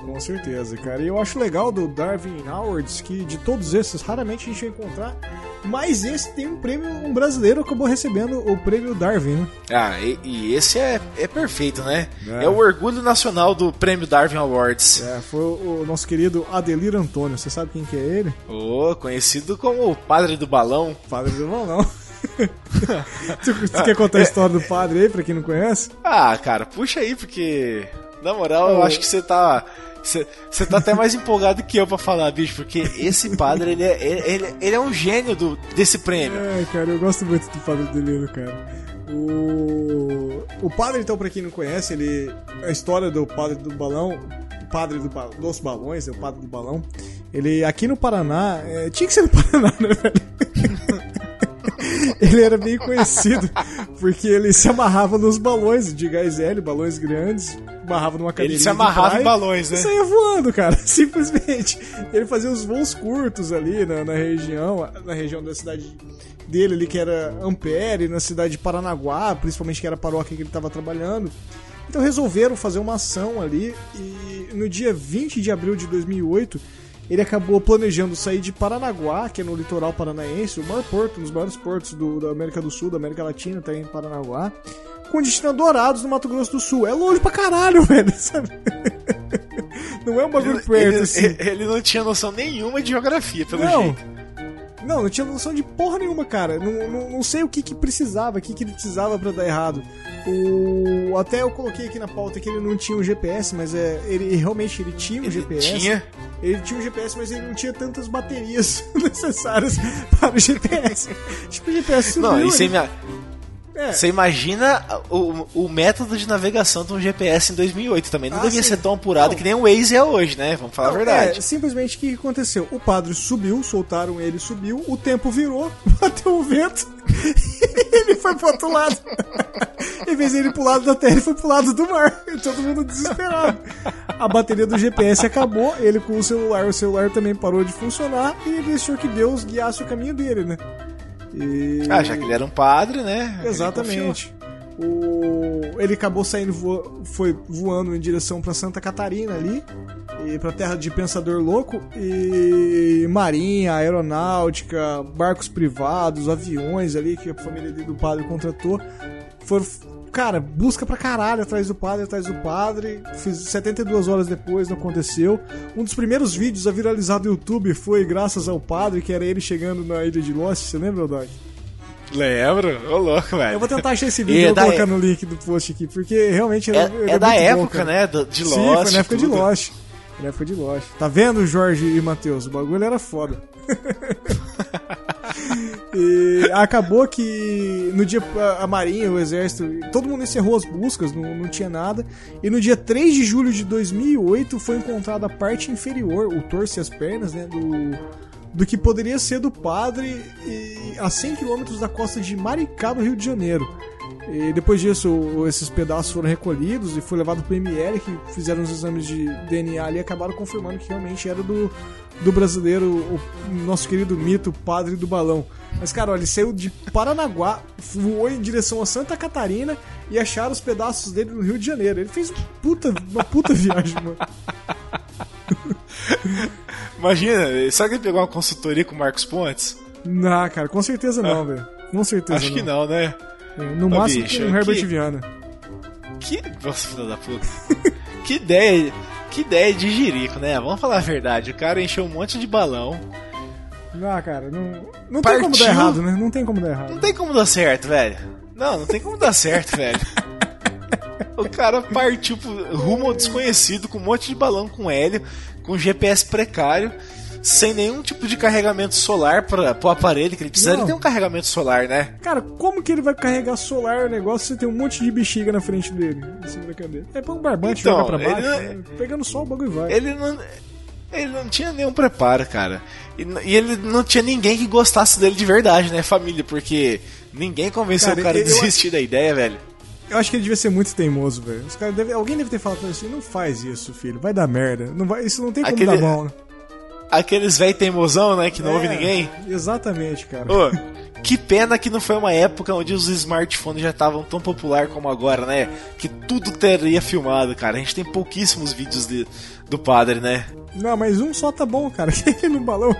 Com certeza, cara. E eu acho legal do Darwin Awards que de todos esses, raramente a gente vai encontrar. Mas esse tem um prêmio, um brasileiro acabou recebendo o prêmio Darwin, né? Ah, e, e esse é, é perfeito, né? É. É. o orgulho nacional do Prêmio Darwin Awards. É, foi o, o nosso querido Adelir Antônio. Você sabe quem que é ele? Oh, conhecido como o padre do balão. Padre do Balão. [laughs] [laughs] Você você quer contar a história do padre aí, pra quem não conhece? Ah, cara, puxa aí, porque. Na moral, eu acho que você tá. Você tá até mais empolgado que eu pra falar, bicho, porque esse padre, ele é, ele, ele é um gênio do, desse prêmio. É, cara, eu gosto muito do Padre Deliro, cara. O, o padre, então, pra quem não conhece, ele. A história do padre do balão. O padre do ba- dos balões, é o padre do balão. Ele, aqui no Paraná. é, tinha que ser no Paraná, [laughs] né, velho? [laughs] ele era bem conhecido porque ele se amarrava nos balões de gás hélio, balões grandes, amarrava numa cadeirinha se amarrava praia em balões, né? e saía voando, cara, [laughs] simplesmente. Ele fazia os voos curtos ali na, na região, na região da cidade dele ali, que era Ampere, na cidade de Paranaguá, principalmente que era a paróquia que ele estava trabalhando. Então resolveram fazer uma ação ali e no dia 20 de abril de 2008 ele acabou planejando sair de Paranaguá, que é no litoral paranaense, o maior porto, um dos maiores portos do- da América do Sul, da América Latina, tá em Paranaguá, com destino a Dourados, no Mato Grosso do Sul. É longe pra caralho, [laughs] velho, sabe? Não é um bagulho perto, ele, assim. ele- ele não tinha noção nenhuma de geografia, pelo Não. jeito. Não, não tinha noção de porra nenhuma, cara. Não, não, não sei o que que precisava, o que que ele precisava pra dar errado. O... Até eu coloquei aqui na pauta que ele não tinha um GPS, mas é, ele realmente ele tinha um Ele GPS. tinha. Ele tinha um GPS, mas ele não tinha tantas baterias [laughs] necessárias para o GPS. [laughs] tipo, o GPS subiu. Não, e você, ele- ima- é, você imagina o, o método de navegação de um GPS em 2008 também. Não Ah, devia sim. ser tão apurado Não. que nem o Waze é hoje, né? Vamos falar Não, a verdade. É, simplesmente o que aconteceu? O padre subiu, soltaram ele, subiu, o tempo virou, [laughs] bateu o vento e [laughs] ele foi pro outro lado. [laughs] em vez de ele pro lado da terra, ele foi pro lado do mar. Todo mundo desesperado. A bateria do GPS acabou, ele com o celular, o celular também parou de funcionar e ele deixou que Deus guiasse o caminho dele, né? E... Ah, já que ele era um padre, né? Exatamente. O... Ele acabou saindo, vo... foi voando em direção pra Santa Catarina ali, e pra terra de Pensador Louco, e marinha, aeronáutica, barcos privados, aviões ali que a família do padre contratou, foram, cara, busca pra caralho atrás do padre, atrás do padre, fiz 72 horas depois, não aconteceu. Um dos primeiros vídeos a viralizar do YouTube foi graças ao padre, que era ele chegando na ilha de Lost, você lembra, Doc? Lembro? Ô, louco, velho. Eu vou tentar achar esse [laughs] vídeo E é vou da colocar é- no link do post aqui, porque realmente É, ele é da muito bom, época, cara. né? De Lost. Sim, foi na época de tudo. Lost. Foi na época de Lost. Tá vendo, Jorge e Matheus? O bagulho era foda. [laughs] e acabou que no dia a- Marinha, o Exército, todo mundo encerrou as buscas, não, não tinha nada. E no dia 3 de julho de 2008 foi encontrada a parte inferior, o torso e as pernas, né, do, do que poderia ser do padre a 100 km da costa de Maricá, no Rio de Janeiro. E depois disso, o- esses pedaços foram recolhidos e foi levado pro ML, que fizeram os exames de DNA ali e acabaram confirmando que realmente era do, do brasileiro, o nosso querido mito, padre do balão. Mas, cara, olha, ele saiu de Paranaguá, voou em direção a Santa Catarina e acharam os pedaços dele no Rio de Janeiro. Ele fez puta, uma puta [laughs] viagem, mano. Imagina, será que ele pegou uma consultoria com o Marcos Pontes? Não, cara, com certeza não, velho. Com certeza Acho que não, né? É, No Ô, máximo bicho, o Herbert que- Viana. Que. Nossa, filha da puta. [laughs] que ideia. Que ideia de jirico, né? Vamos falar a verdade. O cara encheu um monte de balão. Não, cara, não, não tem como Partiu. dar errado, né? Não tem como dar errado. Não tem como dar certo, velho. Não, não tem como dar certo, [laughs] velho. O cara partiu pro- rumo ao desconhecido com um monte de balão com hélio, com GPS precário, sem nenhum tipo de carregamento solar para o aparelho, que ele precisaria Não. ter um carregamento solar, né? Cara, como que ele vai carregar solar o negócio se tem um monte de bexiga na frente dele, em cima da cadeira? É põe um barbante, Então, joga pra baixo, ele- né? pegando sol o bagulho vai. Ele não. Ele não tinha nenhum preparo, cara. E, e ele não tinha ninguém que gostasse dele de verdade, né, família? Porque ninguém convenceu Cara, o cara a eu- desistir da ideia, velho. Eu acho que ele devia ser muito teimoso, velho. Os caras deve- Alguém deve ter falado pra ele assim, não faz isso, filho, vai dar merda. Não vai... Isso não tem como Aquele- dar bom, né? Aqueles velho teimosão, né, que não ouve É, ninguém. Exatamente, cara. Ô, que pena que não foi uma época onde os smartphones já estavam tão popular como agora, né? Que tudo teria filmado, cara. A gente tem pouquíssimos vídeos de, do padre, né? Não, mas um só tá bom, cara. Ele no balão.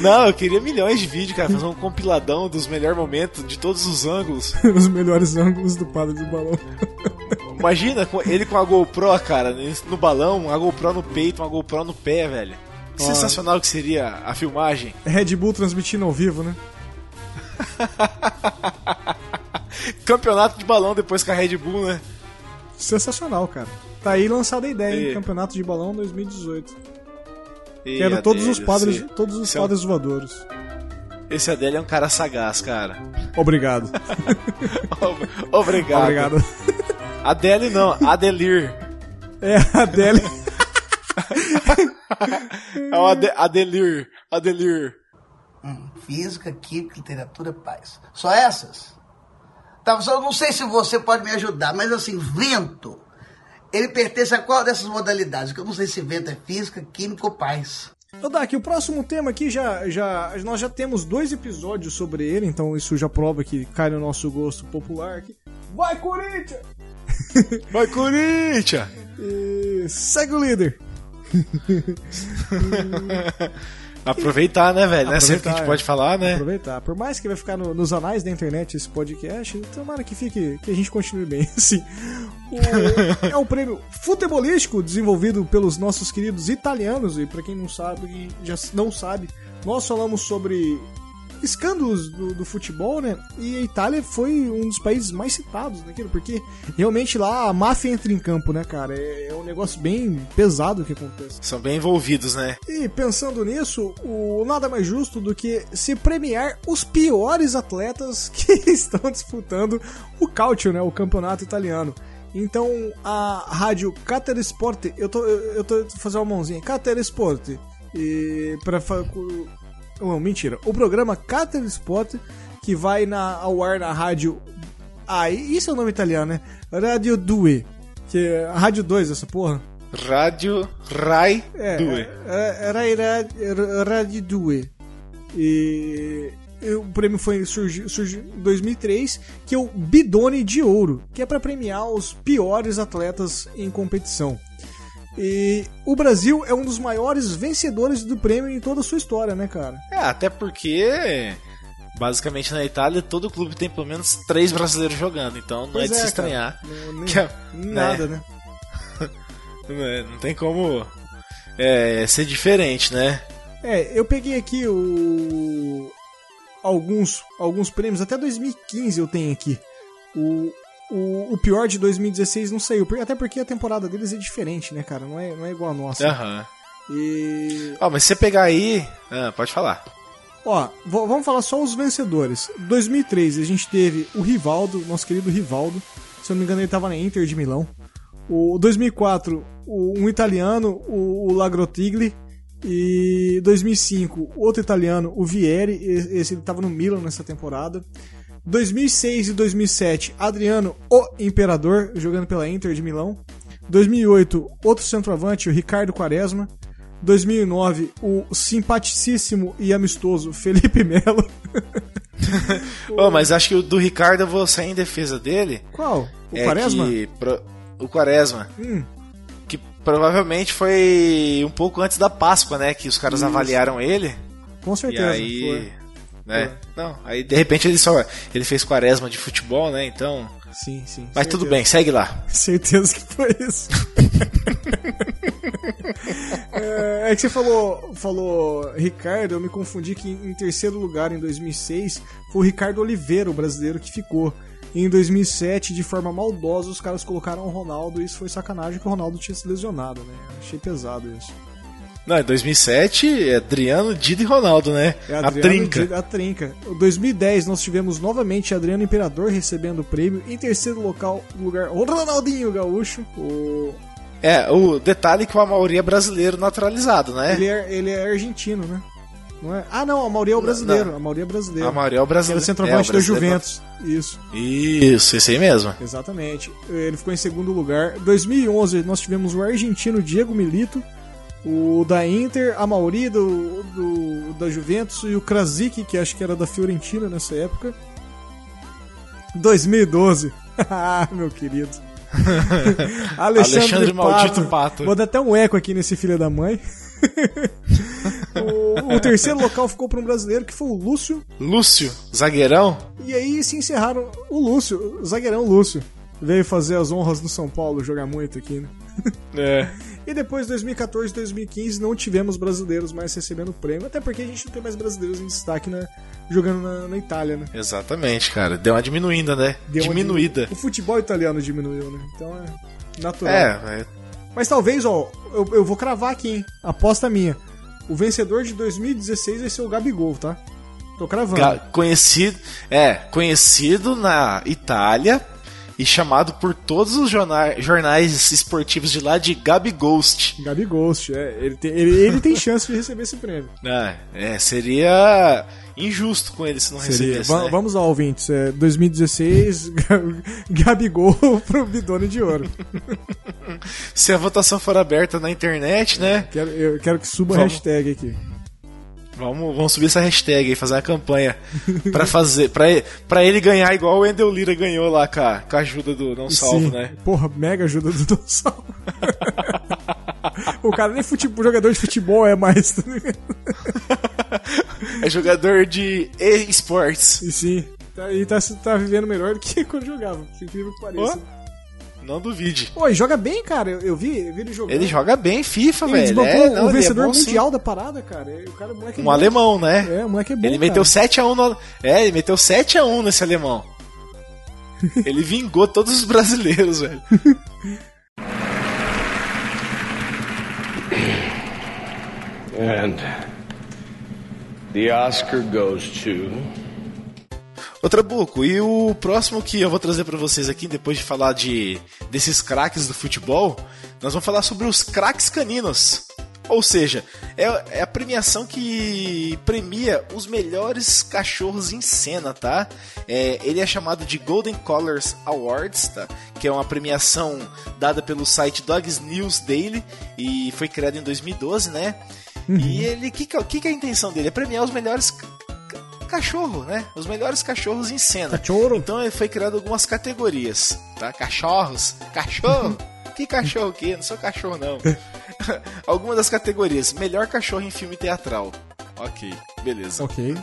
Não, eu queria milhões de vídeos, cara. Fazer um compiladão dos melhores momentos, de todos os ângulos. [laughs] Os melhores ângulos do padre do balão. [laughs] Imagina ele com a GoPro, cara, no balão, uma GoPro no peito, uma GoPro no pé, velho. Que sensacional que seria a filmagem. Red Bull transmitindo ao vivo, né? [laughs] Campeonato de balão depois com a Red Bull, né? Sensacional, cara. Tá aí lançada a ideia, hein? E- Campeonato de balão 2018. E Quero todos os padres, todos os esse é um- padres voadores. Esse Adele é um cara sagaz, cara. Obrigado. [laughs] Ob- Obrigado. Obrigado. Adele não, Adelir. É a Adele. [laughs] É o Ade Adelir. Adelir. Física, química, literatura, paz. Só essas? Tá, só eu não sei se você pode me ajudar, mas assim, vento, ele pertence a qual dessas modalidades? Que eu não sei se vento é física, química ou paz. Ô, Dak, o próximo tema aqui já, já. Nós já temos dois episódios sobre ele, então isso já prova que cai no nosso gosto popular aqui. Vai, Corinthians! Vai, Corinthians! E segue o líder. [laughs] Aproveitar, né, velho? Não é sempre que a gente Aproveitar, pode é. falar, né? Aproveitar. Por mais que vai ficar no- nos anais da internet esse podcast, tomara que fique, que a gente continue bem. [laughs] Assim, O- é um prêmio futebolístico desenvolvido pelos nossos queridos italianos. E pra quem não sabe, e já não sabe, nós falamos sobre escândalos do, do futebol, né? E a Itália foi um dos países mais citados naquilo, porque realmente lá a máfia entra em campo, né, cara? É, é um negócio bem pesado que acontece. São bem envolvidos, né? E pensando nisso, o nada mais justo do que se premiar os piores atletas [laughs] que estão disputando o Calcio, né, o campeonato italiano. Então, a rádio Cater Sport, eu tô eu, tô fazendo uma mãozinha, Cater Sport, e para não, mentira. O programa Cater Sport que vai na ao ar na rádio Ah, isso é o nome italiano, né? Radio 2, que é a rádio 2 essa porra. Rádio Rai É, Due. é, era era Rádio 2. E e o prêmio foi surgiu, surgiu em 2003, que é o Bidone de Ouro, que é para premiar os piores atletas em competição. E o Brasil é um dos maiores vencedores do prêmio em toda a sua história, né, cara? É, até porque basicamente na Itália todo clube tem pelo menos três brasileiros jogando, então não Pois é de é, se estranhar. Não- nem- que é- Nada, né? Não, [laughs] é- não tem como é, ser diferente, né? É, eu peguei aqui o alguns alguns prêmios até 2015 eu tenho aqui. O, o, o pior de 2016 não saiu, até porque a temporada deles é diferente, né, cara? Não é, não é igual a nossa. Aham. E Ó, mas se você pegar aí. Ah, pode falar. ó, vamos falar só os vencedores. 2003 a gente teve o Rivaldo, nosso querido Rivaldo. Se eu não me engano ele tava na Inter de Milão. O 2004 o- um italiano, o, o Lagrotigli. E 2005, outro italiano, o Vieri, esse ele tava no Milan nessa temporada. 2006 e 2007, Adriano, o Imperador, jogando pela Inter de Milão. 2008, outro centroavante, o Ricardo Quaresma. 2009, o simpaticíssimo e amistoso Felipe Melo. [laughs] Ô, mas acho que o do Ricardo eu vou sair em defesa dele. Qual? O é Quaresma? que pro- O Quaresma. Hum. Que provavelmente foi um pouco antes da Páscoa, né? Que os caras Isso. avaliaram ele. Com E certeza. aí. foi. Né? Não, aí de repente ele só. Ele fez quaresma de futebol, né? Então. Sim, sim. Mas tudo certeza. bem, segue lá. Certeza que foi isso. [laughs] é, é que você falou, falou Ricardo, eu me confundi que em terceiro lugar em 2006 foi o Ricardo Oliveira, o brasileiro que ficou. E em 2007, de forma maldosa, os caras colocaram o Ronaldo e isso foi sacanagem que o Ronaldo tinha se lesionado, né? Achei pesado isso. Não, em 2007, é Adriano, Dida e Ronaldo, né? É a Adriano trinca. Di- A trinca. Em 2010 nós tivemos novamente Adriano Imperador recebendo o prêmio. Em terceiro local, lugar, o Ronaldinho Gaúcho. O... É, o detalhe é que o Amauri é brasileiro naturalizado, né? Ele, é, ele é argentino, né? Não é? Ah, não, a Mauri é o brasileiro. Não. A Mauri é brasileiro. A Amauri é o Ele brasileiro. é centroavante é, o da. Juventus. Isso, Isso, esse aí mesmo. exatamente. Ele ficou em segundo lugar. 2011 nós tivemos o argentino Diego Milito. O da Inter, a Mauri do, do, da Juventus e o Krasic, que acho que era da Fiorentina nessa época. 2012. [laughs] Ah, meu querido. [laughs] Alexandre, Alexandre Maldito Pato. Pato. Vou dar até um eco aqui nesse filho da mãe. [laughs] o, o terceiro local ficou para um brasileiro que foi o Lúcio. Lúcio, zagueirão. E aí se encerraram o Lúcio, o zagueirão Lúcio. Veio fazer as honras no São Paulo, jogar muito aqui, né? É. E depois, 2014 2015, não tivemos brasileiros mais recebendo prêmio, até porque a gente não tem mais brasileiros em destaque na, jogando na, na Itália, né? Exatamente, cara. Deu uma diminuída, né? Deu uma Diminuída. diminu- O futebol italiano diminuiu, né? Então é natural. É, é, Mas talvez, ó, eu, eu vou cravar aqui, hein? Aposta minha. O vencedor de 2016 vai ser o Gabigol, tá? Tô cravando. ga- conhecido, é, conhecido na Itália e chamado por todos os jornais, jornais esportivos de lá de Gabi Ghost. Gabigol, é. Ele tem, ele, ele tem chance de receber esse prêmio. É, [laughs] é, seria injusto com ele se não Seria. recebesse, Va- né? Vamos lá, ouvintes. É, 2016, Ga- Gabigol pro Bidone de Ouro. [laughs] Se a votação for aberta na internet, né? Quero, eu quero que suba a Vamos. hashtag aqui. Vamos, vamos subir essa hashtag aí, fazer uma campanha [laughs] pra fazer, pra, ele- pra ele ganhar igual o Wendel Lira ganhou lá com a, com a ajuda do Não Salvo, Sim. né? Porra, mega ajuda do Não Salvo. [laughs] o cara nem futebol, jogador de futebol é mais. tá ligado? [laughs] é jogador de esportes. E sim, tá, e tá, tá vivendo melhor do que quando jogava, por incrível que pareça. Não duvide. Pô, joga bem, cara. Eu, eu vi, eu vi ele jogando. Ele joga bem FIFA, Ele velho. desbancou É, não, o ele é vencedor bom, sim. mundial da parada, cara. O cara, o moleque é Um bom. alemão, né? É, o moleque é bom. Ele meteu cara. 7x1 no... É, ele meteu 7x1 nesse alemão. [laughs] ele vingou todos os brasileiros, velho. And the Oscar goes to. Ô Trabuco, e o próximo que eu vou trazer pra vocês aqui, depois de falar de desses craques do futebol, nós vamos falar sobre os craques caninos. Ou seja, é, é a premiação que premia os melhores cachorros em cena, tá? É, ele é chamado de Golden Collars Awards, tá? Que é uma premiação dada pelo site Dogs News Daily e foi criado em 2012, né? E ele, o que, que, é- que que é a intenção dele? É premiar os melhores cachorro, né? Os melhores cachorros em cena. Cachorro. Então foi criado algumas categorias, tá? Cachorros, cachorro. [laughs] que cachorro que? Não sou cachorro não. [laughs] Algumas das categorias: melhor cachorro em filme teatral. Ok, beleza. Ok.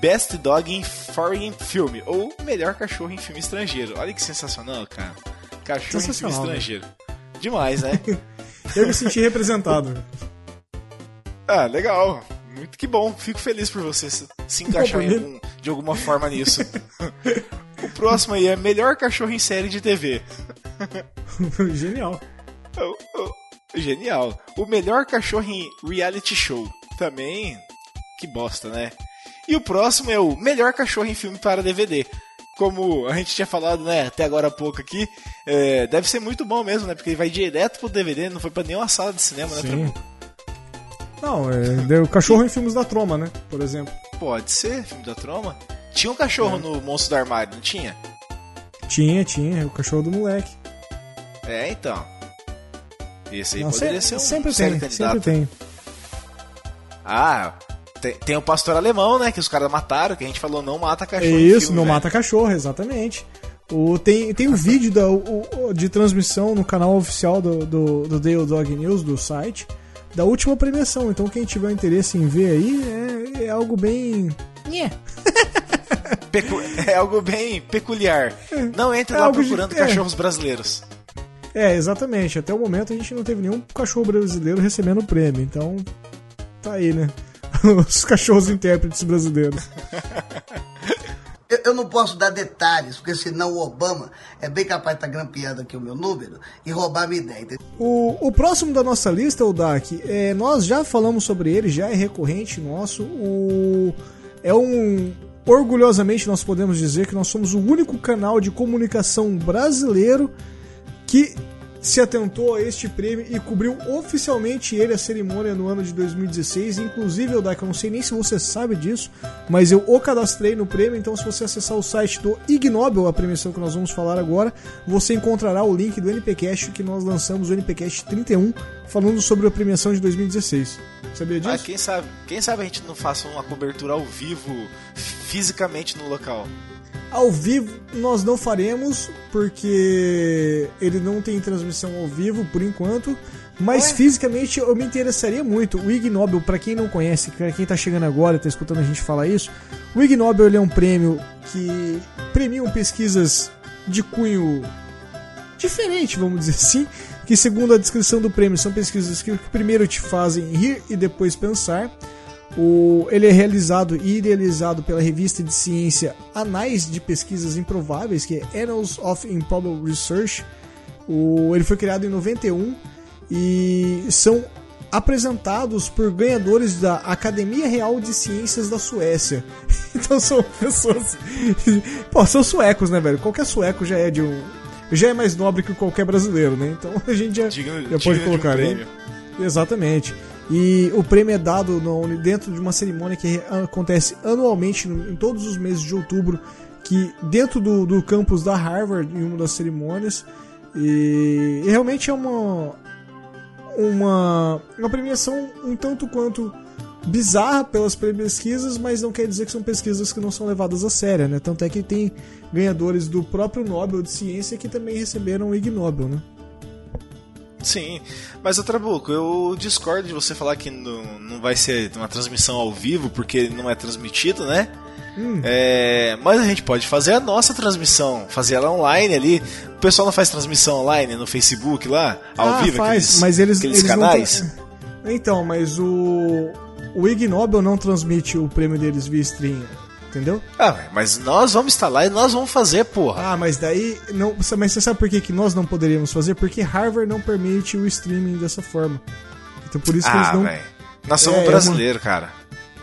Best Dog in Foreign Film ou melhor cachorro em filme estrangeiro. Olha que sensacional, cara. Cachorro em filme né? estrangeiro. Demais, né? [laughs] Eu me senti representado. ah, legal. Muito que bom. Fico feliz por você se, se encaixar algum- de alguma forma nisso. o próximo aí é melhor cachorro em série de TV. [laughs] Genial. Oh, oh, Genial. O melhor cachorro em reality show. Também. Que bosta, né? E o próximo é o melhor cachorro em filme para DVD. Como a gente tinha falado, né, até agora há pouco aqui, é, deve ser muito bom mesmo, né? Porque ele vai direto pro DVD, não foi pra nenhuma sala de cinema, né? Sim. Trabuco? Não, é, deu cachorro em filmes da Troma, né? Por exemplo. Pode ser, filme da Troma. Tinha um cachorro no Monstro do Armário, não tinha? Tinha, tinha, o cachorro do moleque. É, então. Esse aí Não, poderia se- ser um sempre sério tem, candidato. sempre tem. Ah, tem, tem o pastor alemão, né? Que os caras mataram, que a gente falou não mata cachorro. em Isso, filme, não velho. mata cachorro, exatamente. O, tem, tem um vídeo da, o- o- de transmissão no canal oficial do, do, do Daily Dog News, do site, da última premiação. Então quem tiver interesse em ver aí, é, é algo bem. Nhé. [laughs] Pecu- É algo bem peculiar. Não entre É lá algo de- procurando é. cachorros brasileiros. É, exatamente. Até o momento a gente não teve nenhum cachorro brasileiro recebendo o prêmio. Então, tá aí, né? [laughs] Os cachorros intérpretes brasileiros. [laughs] Eu, eu não posso dar detalhes, porque senão o Obama é bem capaz de estar grampeando aqui o meu número e roubar a minha ideia. O, o próximo da nossa lista, o Dak, é, nós já falamos sobre ele, já é recorrente nosso. O, é um. Orgulhosamente, nós podemos dizer que nós somos o único canal de comunicação brasileiro que se atentou a este prêmio e cobriu oficialmente ele a cerimônia no ano de 2016. Inclusive, Dak, eu não sei nem se você sabe disso, mas eu o cadastrei no prêmio. Então, se você acessar o site do Ignobel, a premiação que nós vamos falar agora, você encontrará o link do NPcast que nós lançamos, o NPcast 31, falando sobre a premiação de 2016. Sabia disso? Ah, quem sabe, quem sabe a gente não faça uma cobertura ao vivo, fisicamente no local. Ao vivo nós não faremos, porque ele não tem transmissão ao vivo por enquanto. Mas fisicamente eu me interessaria muito. O Ig Nobel, pra quem não conhece, pra quem tá chegando agora e tá escutando a gente falar isso, o Ig Nobel ele é um prêmio que premiam pesquisas de cunho diferente, vamos dizer assim, que segundo a descrição do prêmio são pesquisas que primeiro te fazem rir e depois pensar. O, ele é realizado e idealizado pela revista de ciência Anais de Pesquisas Improváveis, que é Annals of Improbable Research. O, ele foi criado em 91 e são apresentados por ganhadores da Academia Real de Ciências da Suécia. [laughs] Então são pessoas. Pô, são suecos, né, velho? Qualquer sueco já é de um. Já é mais nobre que qualquer brasileiro, né? Então a gente já, já pode de um colocar, né? prêmio. Exatamente. E o prêmio é dado no- dentro de uma cerimônia que acontece anualmente em todos os meses de outubro, que dentro do, do campus da Harvard, em uma das cerimônias. E, e realmente é uma, uma uma premiação um tanto quanto bizarra pelas pesquisas, mas não quer dizer que são pesquisas que não são levadas a sério, né? Tanto é que tem ganhadores do próprio Nobel de Ciência que também receberam o Ig Nobel, né? Sim, mas o Trabuco, eu discordo de você falar que não, não vai ser uma transmissão ao vivo porque não é transmitido, né? Hum. É, mas a gente pode fazer a nossa transmissão, fazer ela online ali. O pessoal não faz transmissão online no Facebook lá, ao ah, vivo, faz, aqueles, mas eles, aqueles eles não canais? tra- Então, mas o o Ig Nobel não transmite o prêmio deles via stream, entendeu? Ah, mas nós vamos lá e nós vamos fazer, porra. Ah, mas daí não, mas você sabe por que, que nós não poderíamos fazer? Porque Harvard não permite o streaming dessa forma. Então por isso que Ah, eles não velho. Nós somos É, é brasileiros, cara.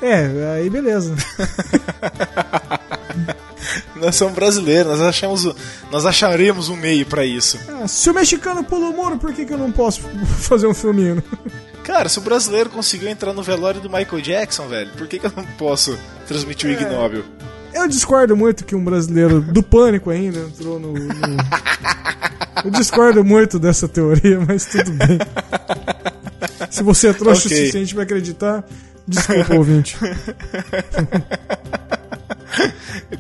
É, aí beleza. [laughs] Nós somos brasileiros, nós achamos, nós acharemos um meio pra isso. Ah, se o mexicano pula o muro, por que, que eu não posso [laughs] fazer um filminho? Cara, se o brasileiro conseguiu entrar no velório do Michael Jackson, velho, por que, que eu não posso transmitir o Ig Nobel? Eu discordo muito que um brasileiro do pânico ainda entrou no. no- [laughs] Eu discordo muito dessa teoria, mas tudo bem. Se você é trouxa Ok. o suficiente pra acreditar, desculpa, ouvinte. [laughs]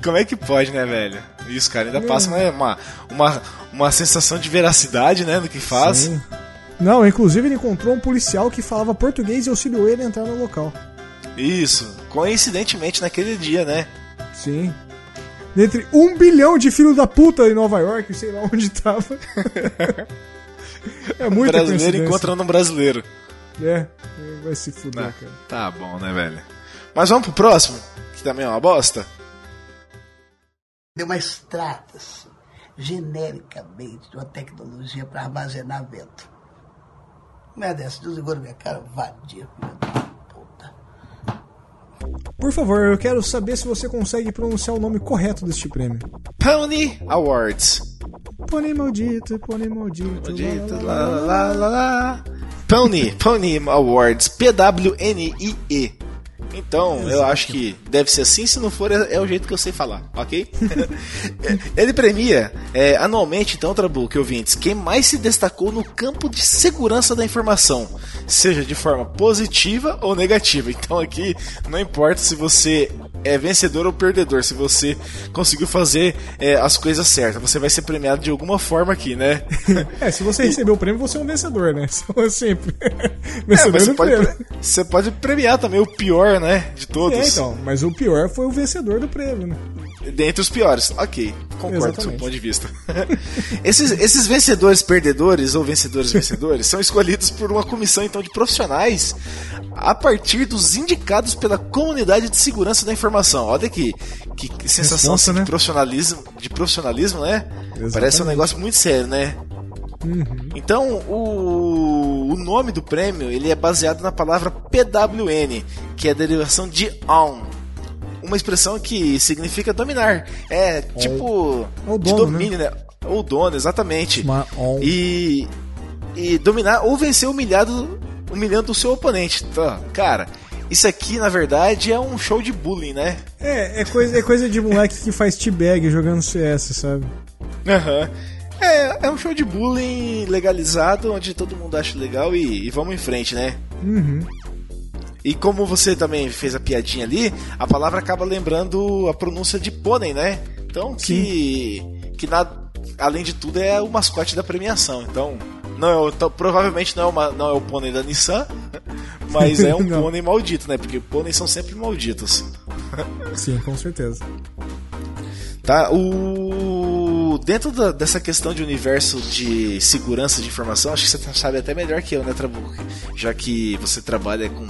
Como é que pode, né, velho? Isso, cara, ainda passa uma, uma, uma, uma sensação de veracidade, né, do que faz. Sim. Não, inclusive ele encontrou um policial que falava português e auxiliou ele a entrar no local. Isso, coincidentemente naquele dia, né? Sim. Dentre um bilhão de filhos da puta em Nova York, sei lá onde tava. [laughs] é Um muita brasileiro coincidência. encontrando um brasileiro. É, vai se fuder, Ah, cara. tá bom, né, velho? Mas vamos pro próximo, que também é uma bosta. Deu mais trata-se genericamente de uma tecnologia para armazenar vento. Não é dessa, desligou na minha cara, vadia, da puta. Por favor, eu quero saber se você consegue pronunciar o nome correto deste prêmio. Pony Awards. Pônei maldito, pônei maldito. Maldito, lá, lá, lá, lá, lá. Pony, Pony Awards, P-W-N-I-E. Então, eu acho que deve ser assim, se não for, é, é o jeito que eu sei falar, ok? [laughs] Ele premia é, anualmente, então, Trabuco, ouvintes, quem mais se destacou no campo de segurança da informação, seja de forma positiva ou negativa. Então, aqui, não importa se você é vencedor ou perdedor, se você conseguiu fazer é, as coisas certas, você vai ser premiado de alguma forma aqui, né? [laughs] É, se você receber o prêmio, você é um vencedor, né? Só [laughs] Sempre. É, vencedor mas você pode, prêmio. você pode premiar também o pior, né? De todos. É, então, mas o pior foi o vencedor do prêmio, né? Dentre os piores. Ok, concordo com o seu ponto de vista. [laughs] esses, esses vencedores perdedores ou vencedores vencedores são escolhidos por uma comissão então de profissionais a partir dos indicados pela comunidade de segurança da informação. Olha que, que, que sensação Responsa, assim, né? de profissionalismo, de profissionalismo, né? Exatamente. Parece um negócio muito sério, né? Então, o, o nome do prêmio ele é baseado na palavra PWN, que é a derivação de on. Uma expressão que significa dominar. É tipo É o de dono, domínio, né? Ou dono, exatamente. Uma on. E, e dominar ou vencer humilhado, humilhando o seu oponente. Então, cara, isso aqui na verdade é um show de bullying, né? É, é coisa, é coisa de moleque que faz teabag jogando CS, sabe? Aham. É, é um show de bullying legalizado, onde todo mundo acha legal e, e vamos em frente, né? Uhum. E como você também fez a piadinha ali, a palavra acaba lembrando a pronúncia de pônei, né? Então, que, que na, além de tudo é o mascote da premiação. Então, não é, então, provavelmente não é, uma, não é o pônei da Nissan, [laughs] mas é um [laughs] pônei maldito, né? Porque pôneis são sempre malditos. Sim, com certeza. Tá? O... Dentro da- dessa questão de universo de segurança de informação, acho que você sabe até melhor que eu, né, Trabuco? Já que você trabalha com,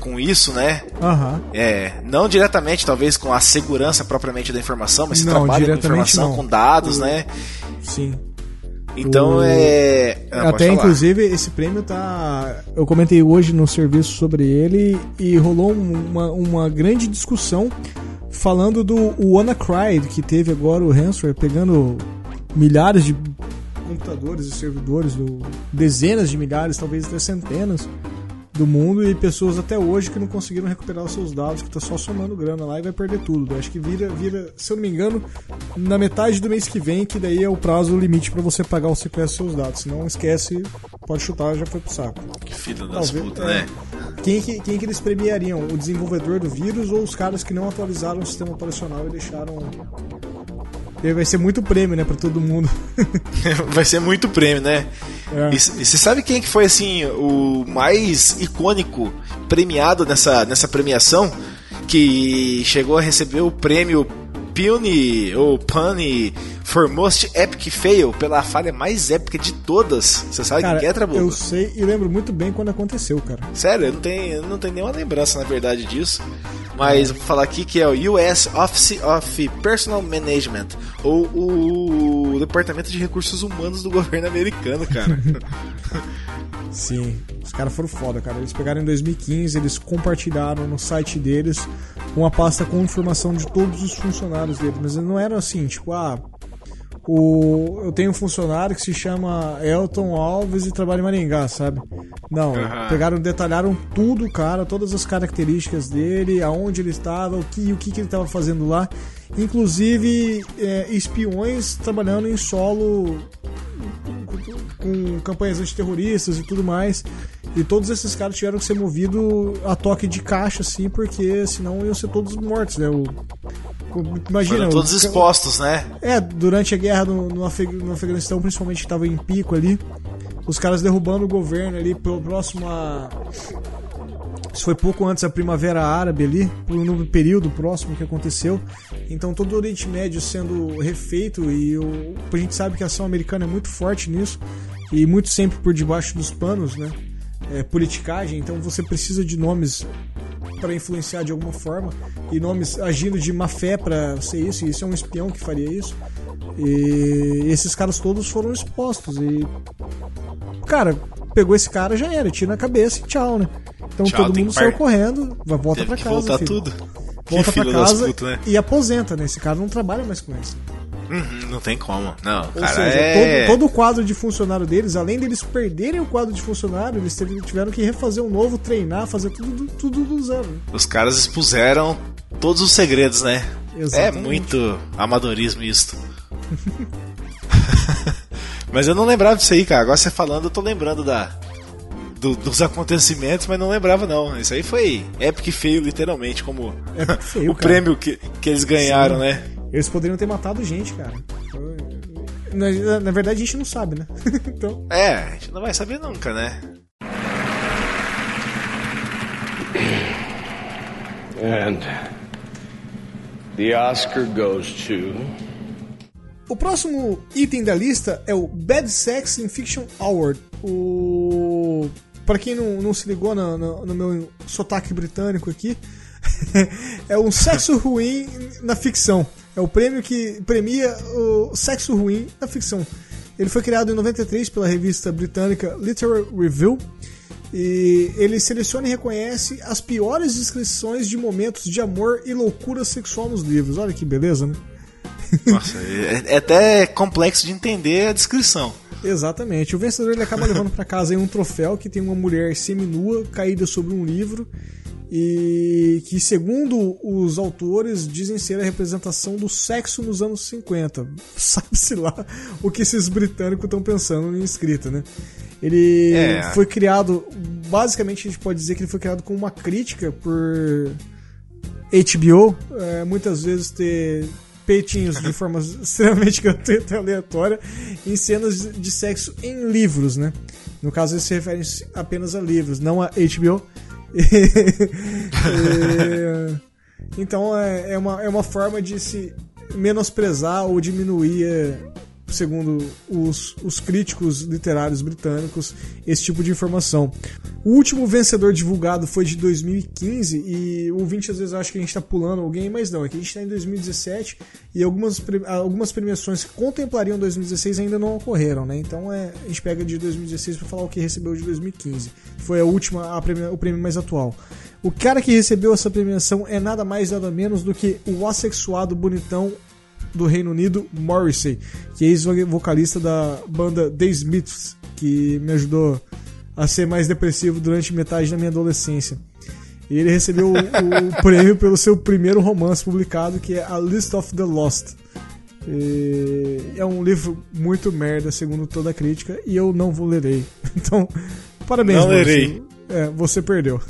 com isso, né? Aham. É, não diretamente, talvez, com a segurança propriamente da informação, mas você Não, trabalha com informação, não. com dados, né? Sim. Então O- é. Ah, Até inclusive esse prêmio tá. Eu comentei hoje no serviço sobre ele e rolou um- uma, uma grande discussão falando do WannaCry que teve agora o Hansware pegando milhares de computadores e servidores, do, dezenas de milhares, talvez até centenas do mundo e pessoas até hoje que não conseguiram recuperar os seus dados, que tá só somando grana lá e vai perder tudo. Acho que vira, vira, se eu não me engano, na metade do mês que vem, que daí é o prazo limite pra você pagar o dos seus dados. Se não esquece, pode chutar, já foi pro saco. Que filho das putas, é. né? Quem que, quem que eles premiariam? O desenvolvedor do vírus ou os caras que não atualizaram o sistema operacional e deixaram E vai ser muito prêmio, né, pra todo mundo. [laughs] Vai ser muito prêmio, né? É. E, e você sabe quem que foi assim o mais icônico premiado nessa, nessa premiação? Que chegou a receber o prêmio Puny ou Punny for Most Epic Fail pela falha mais épica de todas. Você sabe Cara, quem que é, Trabuco? eu sei e lembro muito bem quando aconteceu, cara. Sério, eu não tenho, eu não tenho nenhuma lembrança, na verdade, disso. Mas vou falar aqui que é o US Office of Personal Management, ou o Departamento de Recursos Humanos do [laughs] governo americano, cara. [laughs] Sim, os caras foram foda, cara. Eles pegaram em 2015, eles compartilharam no site deles uma pasta com informação de todos os funcionários deles. Mas não era assim, tipo, ah, o, eu tenho um funcionário que se chama Elton Alves e trabalha em Maringá, sabe? Não, Aham. pegaram, detalharam tudo, cara, todas as características dele, aonde ele estava, o que, o que, que ele estava fazendo lá. Inclusive, é, espiões trabalhando em solo com campanhas antiterroristas e tudo mais. E todos esses caras tiveram que ser movidos a toque de caixa, assim, porque senão iam ser todos mortos, né? O, o- imagina. Foram o- todos expostos, né? é, durante a guerra no, no, Afeg- no Afeganistão, principalmente que estava em pico ali, os caras derrubando o governo ali próximo a. Isso foi pouco antes da Primavera Árabe ali, no período próximo que aconteceu. Então todo o Oriente Médio sendo refeito e o, a gente sabe que a ação americana é muito forte nisso e muito sempre por debaixo dos panos, né? É, politicagem, então você precisa de nomes para influenciar de alguma forma e nomes agindo de má fé para ser isso, e isso é um espião que faria isso. E esses caras todos foram expostos e cara, pegou esse cara já era, tira na cabeça e tchau, né? Então Tchau, todo mundo saiu par- correndo, volta Teve pra casa, voltar filho. tudo. Volta que pra casa né? e aposenta, né? Esse cara não trabalha mais com isso. Uhum, não tem como. Não, Ou cara, seja, é... todo, todo o quadro de funcionário deles, além deles perderem o quadro de funcionário, eles tiveram que refazer um novo, treinar, fazer tudo, do- tudo do zero. Os caras expuseram todos os segredos, né? Exatamente. É muito amadorismo isso. [laughs] mas eu não lembrava disso aí, cara. Agora você falando, eu tô lembrando da do- dos acontecimentos, mas não lembrava não. Isso aí foi épico e feio, literalmente, como feio, [laughs] o cara. prêmio que, que eles ganharam, Sim. né? Eles poderiam ter matado gente, cara. Na, na verdade, a gente não sabe, né? [laughs] então, É, a gente não vai saber nunca, né? And the Oscar goes to. o próximo item da lista é o Bad Sex in Fiction Award. O para quem não, não se ligou na- na- no meu sotaque britânico aqui, [laughs] é um sexo ruim na ficção. É o prêmio que premia o sexo ruim na ficção. Ele foi criado em 93 pela revista britânica Literary Review e ele seleciona e reconhece as piores descrições de momentos de amor e loucura sexual nos livros. Olha que beleza, né? Nossa, é, é até complexo de entender a descrição. Exatamente. O vencedor ele acaba levando para casa um troféu que tem uma mulher seminua caída sobre um livro e que, segundo os autores, dizem ser a representação do sexo nos anos 50. [laughs] Sabe-se lá o que esses britânicos estão pensando em escrita, né? Ele É. foi criado, basicamente a gente pode dizer que ele foi criado com uma crítica por HBO, é, muitas vezes ter peitinhos de forma extremamente [laughs] gratuita e aleatória em cenas de sexo em livros, né? No caso, eles se referem apenas a livros, não a HBO. [laughs] Então é, é, uma, é uma forma de se menosprezar ou diminuir, é, segundo os, os críticos literários britânicos, esse tipo de informação. O último vencedor divulgado foi de 2015 e o 20 às vezes acha que a gente está pulando alguém, mas não, é que a gente está em 2017 e algumas, algumas premiações que contemplariam 2016 ainda não ocorreram, né? Então é, a gente pega de 2016 para falar o que recebeu de 2015. Foi a última, a o prêmio mais atual. O cara que recebeu essa premiação é nada mais nada menos do que o assexuado bonitão do Reino Unido, Morrissey, que é ex-vocalista da banda The Smiths, que me ajudou a ser mais depressivo durante metade da minha adolescência. E ele recebeu o, o [laughs] prêmio pelo seu primeiro romance publicado, que é A List of the Lost. E é um livro muito merda, segundo toda a crítica, e eu não vou lerei. [laughs] Então, parabéns, Não Morrissey. lerei. É, você perdeu.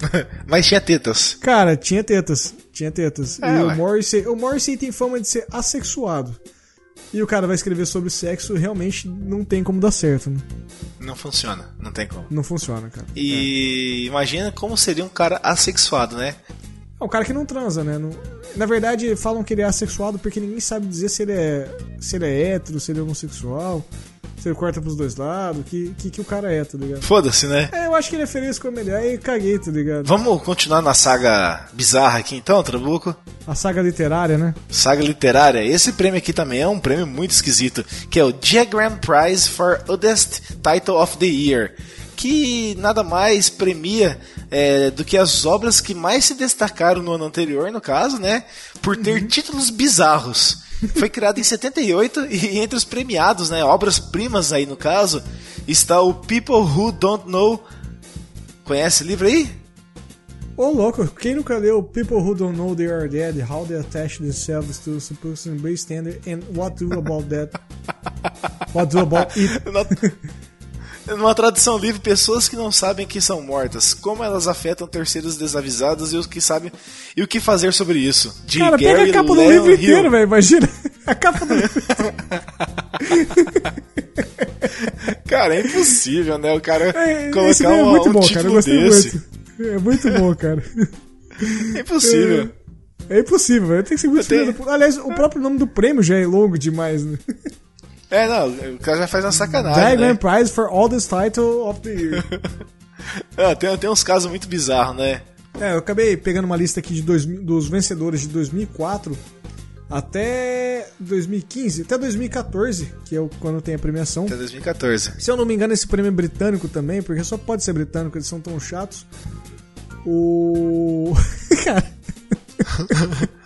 [laughs] Mas tinha tetas. Cara, tinha tetas. Tinha tetas. É, e o. Morrissey, o Morrissey tem fama de ser assexuado. e o cara vai escrever sobre sexo, realmente não tem como dar certo, né? Não funciona, não tem como. Não funciona, cara. E imagina como seria um cara assexuado, né? É um cara que não transa, né? Não- Na verdade, falam que ele é assexuado porque ninguém sabe dizer se ele é, se ele é hétero, se ele é homossexual, ele corta pros dois lados, que, que, que o cara é, tá ligado? Foda-se, né? É, eu acho que ele é feliz como ele é e caguei, tá ligado? Vamos continuar na saga bizarra aqui então, Trabuco? A saga literária, né? Saga literária. Esse prêmio aqui também é um prêmio muito esquisito, que é o Diagram Prize for Oldest Title of the Year, que nada mais premia é, do que as obras que mais se destacaram no ano anterior, no caso, né? Por ter títulos bizarros. Foi criado em 78 e entre os premiados, né, obras primas aí no caso, está o People Who Don't Know. Conhece o livro aí? Ô louco, quem nunca leu People Who Don't Know They Are Dead, How They Attach Themselves to Supposed Bystander and What Do About That? [laughs] What Do About It? Numa tradução livre, pessoas que não sabem que são mortas, como elas afetam terceiros desavisados e os que sabem e o que fazer sobre isso. De Cara, pega Gary a capa do Leon livro Hill. inteiro, velho, imagina. A capa do livro. [laughs] Cara, é impossível, né? O cara É, colocar livro é uma- muito um bom, cara, título gostei desse. muito. É muito bom, cara. É impossível. É impossível, velho. Tem que ser muito tenho- filho puta. Aliás, o próprio nome do prêmio já é longo demais, né? É, não, o cara já faz uma sacanagem. Diagram Né? Prize for Oldest Title of the Year. [laughs] É, tem, tem uns casos muito bizarros, né? É, eu acabei pegando uma lista aqui de dois, dos vencedores de 2004 até 2015, até 2014, que é quando tem a premiação. Até 2014. Se eu não me engano, esse prêmio é britânico também, porque só pode ser britânico, eles são tão chatos. O. [laughs] Cara. [laughs]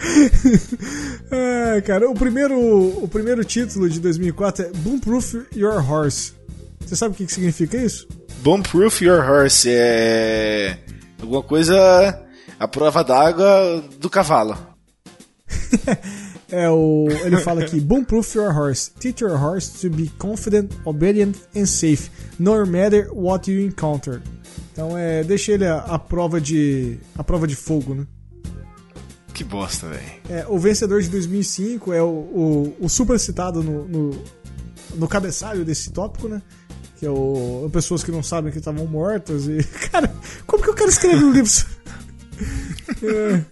[laughs] ah, cara, o primeiro, o primeiro título de 2004 é Bloomproof Your Horse. Você sabe o que, que significa isso? Bombproof Your Horse é. alguma coisa. a prova d'água do cavalo. [laughs] É o. Ele fala aqui: Boomproof your horse. Teach your horse to be confident, obedient and safe, no matter what you encounter. Então é. Deixa ele a, a prova de. a prova de fogo, né? Bosta, velho. É, o vencedor de 2005 é o, o, o super citado no, no, no cabeçalho desse tópico, né? Que é o pessoas que não sabem que estavam mortas e [laughs] cara, como que o cara escreve um livro? [laughs] É.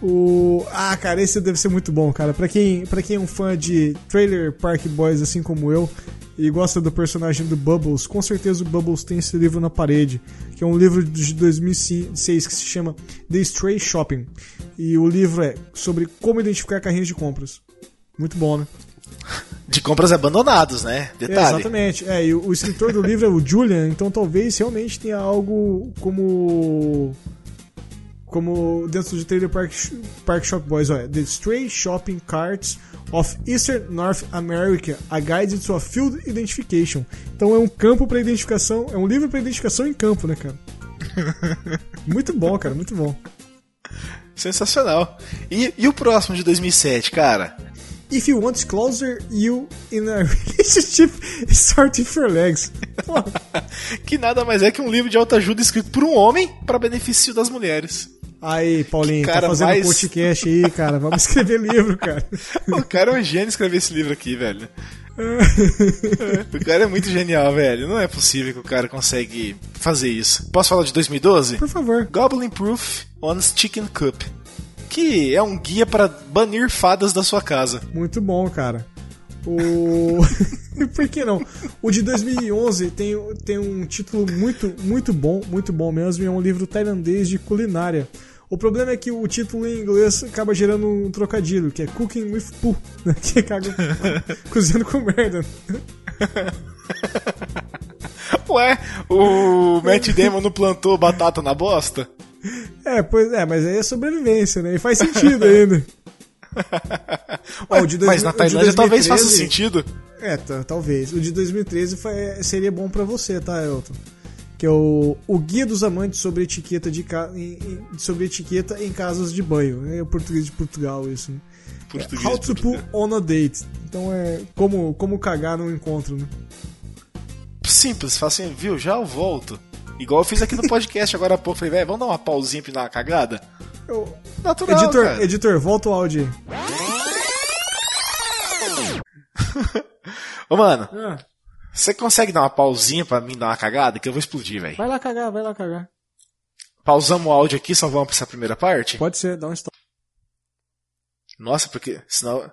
O ah, cara, esse deve ser muito bom, cara. Pra quem, para quem é um fã de Trailer Park Boys assim como eu e gosta do personagem do Bubbles, com certeza o Bubbles tem esse livro na parede, que é um livro de 2006 que se chama The Stray Shopping. E o livro é sobre como identificar carrinhos de compras. Muito bom, né? [laughs] De compras abandonados, né? Detalhe. Exatamente. É, e o, o escritor do livro é o Julian, então talvez realmente tenha algo como. Como dentro de Trailer Park, Park Shop Boys, olha. The Stray Shopping Carts of Eastern North America, a Guide to a Field Identification. Então é um campo para identificação, é um livro para identificação em campo, né, cara? [laughs] muito bom, cara, muito bom. Sensacional. E, e o próximo de 2007, cara? If you want closer you in a relationship, [laughs] start with your legs. [laughs] Que nada mais é que um livro de autoajuda escrito por um homem para benefício das mulheres. Aí, Paulinho, Que tá cara fazendo mais- podcast aí, cara. Vamos escrever livro, cara. [laughs] O cara é um gênio escrever esse livro aqui, velho. [laughs] o cara é muito genial, velho. Não é possível que o cara consegue fazer isso. Posso falar de 2012? Por favor. Goblin Proof on Chicken Cup. Que é um guia para banir fadas da sua casa. Muito bom, cara. O. [laughs] Por que não? O de 2011 tem, tem um título muito, muito bom, muito bom mesmo, e é um livro tailandês de culinária. O problema é que o título em inglês acaba gerando um trocadilho, que é Cooking with Poo, [laughs] né? que é cago, [laughs] cozinhando com merda. Ué, o Matt Damon não plantou batata na bosta? É, pois é, mas aí é sobrevivência, né? E faz sentido ainda. De dois Mas na Tailândia talvez 2013 faça sentido. É, tá, talvez. O de 2013 foi- seria bom pra você, tá, Elton? Que é o, o Guia dos Amantes sobre etiqueta, de em, sobre etiqueta em casas de banho. É o português de Portugal, isso, né? Português How de to put on a date. Então é como, como cagar num encontro, né? Simples, fala assim, viu, já eu volto. Igual eu fiz aqui no podcast agora há pouco. Falei, velho, vamos dar uma pausinha pra dar uma cagada? Eu- Natural, editor, cara. editor, volta o áudio aí. [laughs] Ô, mano, Ah, você consegue dar uma pausinha pra mim dar uma cagada? Que eu vou explodir, velho. vai lá cagar, vai lá cagar. Pausamos o áudio aqui, só vamos pra essa primeira parte? Pode ser, dá um stop. Nossa, porque senão.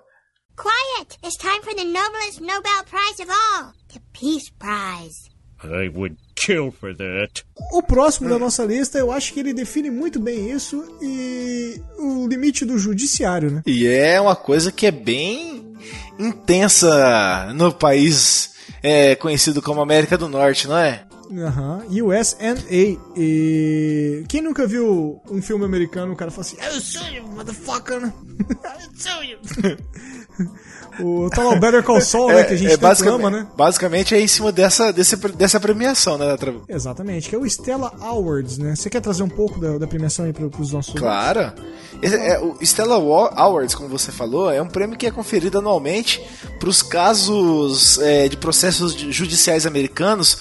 Quiet! It's time for the noblest Nobel Prize of all, the Peace Prize. I would kill for that. O próximo da nossa lista, eu acho que ele define muito bem isso e o limite do judiciário, né? E é uma coisa que é bem intensa no país é, conhecido como América do Norte, não é? Aham, USNA. E quem nunca viu um filme americano, o cara fala assim, eu sou you, motherfucker, né? I sue you. [laughs] o tal é Better Call Saul, né, que a gente tanto basicamente, ama, né? basicamente é em cima dessa, desse, dessa premiação, né? Tra- Exatamente, que é o Stella Awards, né? Você quer trazer um pouco da, da premiação aí para os nossos Claro. Esse- é, o Stella Wa- Awards, como você falou, é um prêmio que é conferido anualmente para os casos é, de processos judiciais americanos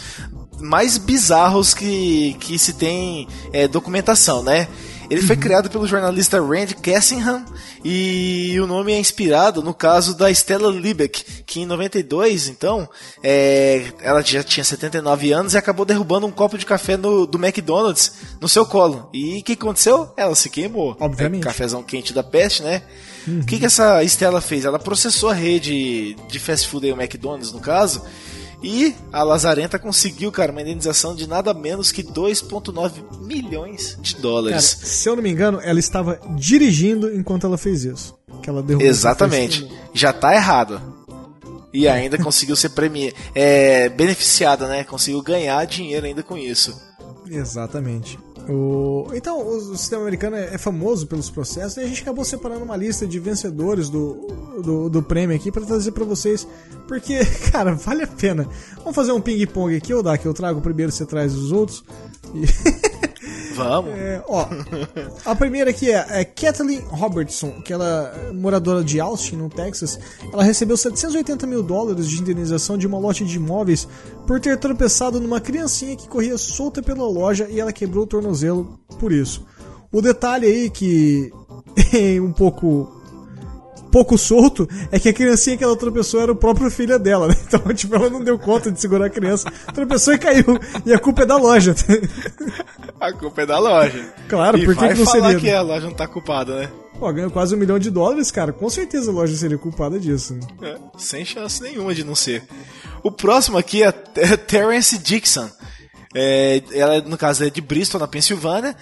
mais bizarros que, que se tem é, documentação, né? Ele foi criado pelo jornalista Randy Cassingham e o nome é inspirado no caso da Stella Liebeck, que em 92, então, é, ela já tinha 79 anos e acabou derrubando um copo de café no, do McDonald's no seu colo. E o que aconteceu? Ela se queimou. Obviamente. É, cafezão quente da peste, né? O que, que essa Stella fez? Ela processou a rede de fast food aí, o McDonald's no caso, e a Lazarenta conseguiu, cara, uma indenização de nada menos que 2,9 milhões de Cara, dólares. se eu não me engano, ela estava dirigindo enquanto ela fez isso. Que ela derrubou Exatamente. Já tá errado. E ainda conseguiu ser premi é, beneficiada, né? Conseguiu ganhar dinheiro ainda com isso. Exatamente. O... Então, o sistema americano é é famoso pelos processos e a gente acabou separando uma lista de vencedores do, do, do prêmio aqui pra trazer pra vocês, porque, [laughs] cara, vale a pena. Vamos fazer um ping-pong aqui, ou dá que eu trago primeiro, você traz os outros. E- [laughs] Vamos. É, ó, a primeira aqui é, é Kathleen Robertson, que ela é moradora de Austin, no Texas. Ela recebeu 780 mil dólares de indenização de uma lote de imóveis por ter tropeçado numa criancinha que corria solta pela loja e ela quebrou o tornozelo por isso. O detalhe aí que [laughs] é um pouco pouco solto é que a criancinha que ela tropeçou era o próprio filho dela, né? [laughs] Então, tipo, ela não deu conta de segurar a criança, tropeçou e caiu. E a culpa é da loja. A culpa é da loja. Claro, e por que não seria? que a loja não tá culpada, né? Pô, ganhou quase um milhão de dólares, cara. Com certeza a loja seria culpada disso. né? É, sem chance nenhuma de não ser. O próximo aqui é é [laughs] Terence Dixon. É, ela, no caso, é de Bristol, na Pensilvânia.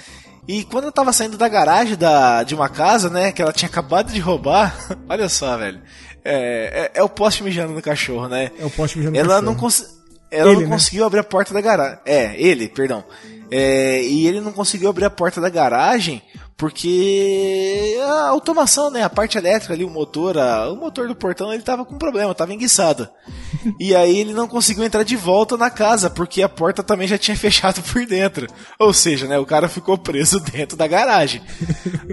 E quando eu tava saindo da garagem da, de uma casa, né, que ela tinha acabado de roubar, [laughs] olha só, velho. É, é, é o poste mijando no cachorro, né? É o poste mijando no ela cachorro. Não cons- ela Ele, não né? conseguiu abrir a porta da garagem. É, ele, perdão. É, e ele não conseguiu abrir a porta da garagem porque a automação, né, a parte elétrica ali, o motor, a- o motor do portão, ele tava com problema, tava enguiçado. [laughs] e aí ele não conseguiu entrar de volta na casa porque a porta também já tinha [laughs] fechado por dentro. Ou seja, né, o cara ficou preso [laughs] dentro da garagem.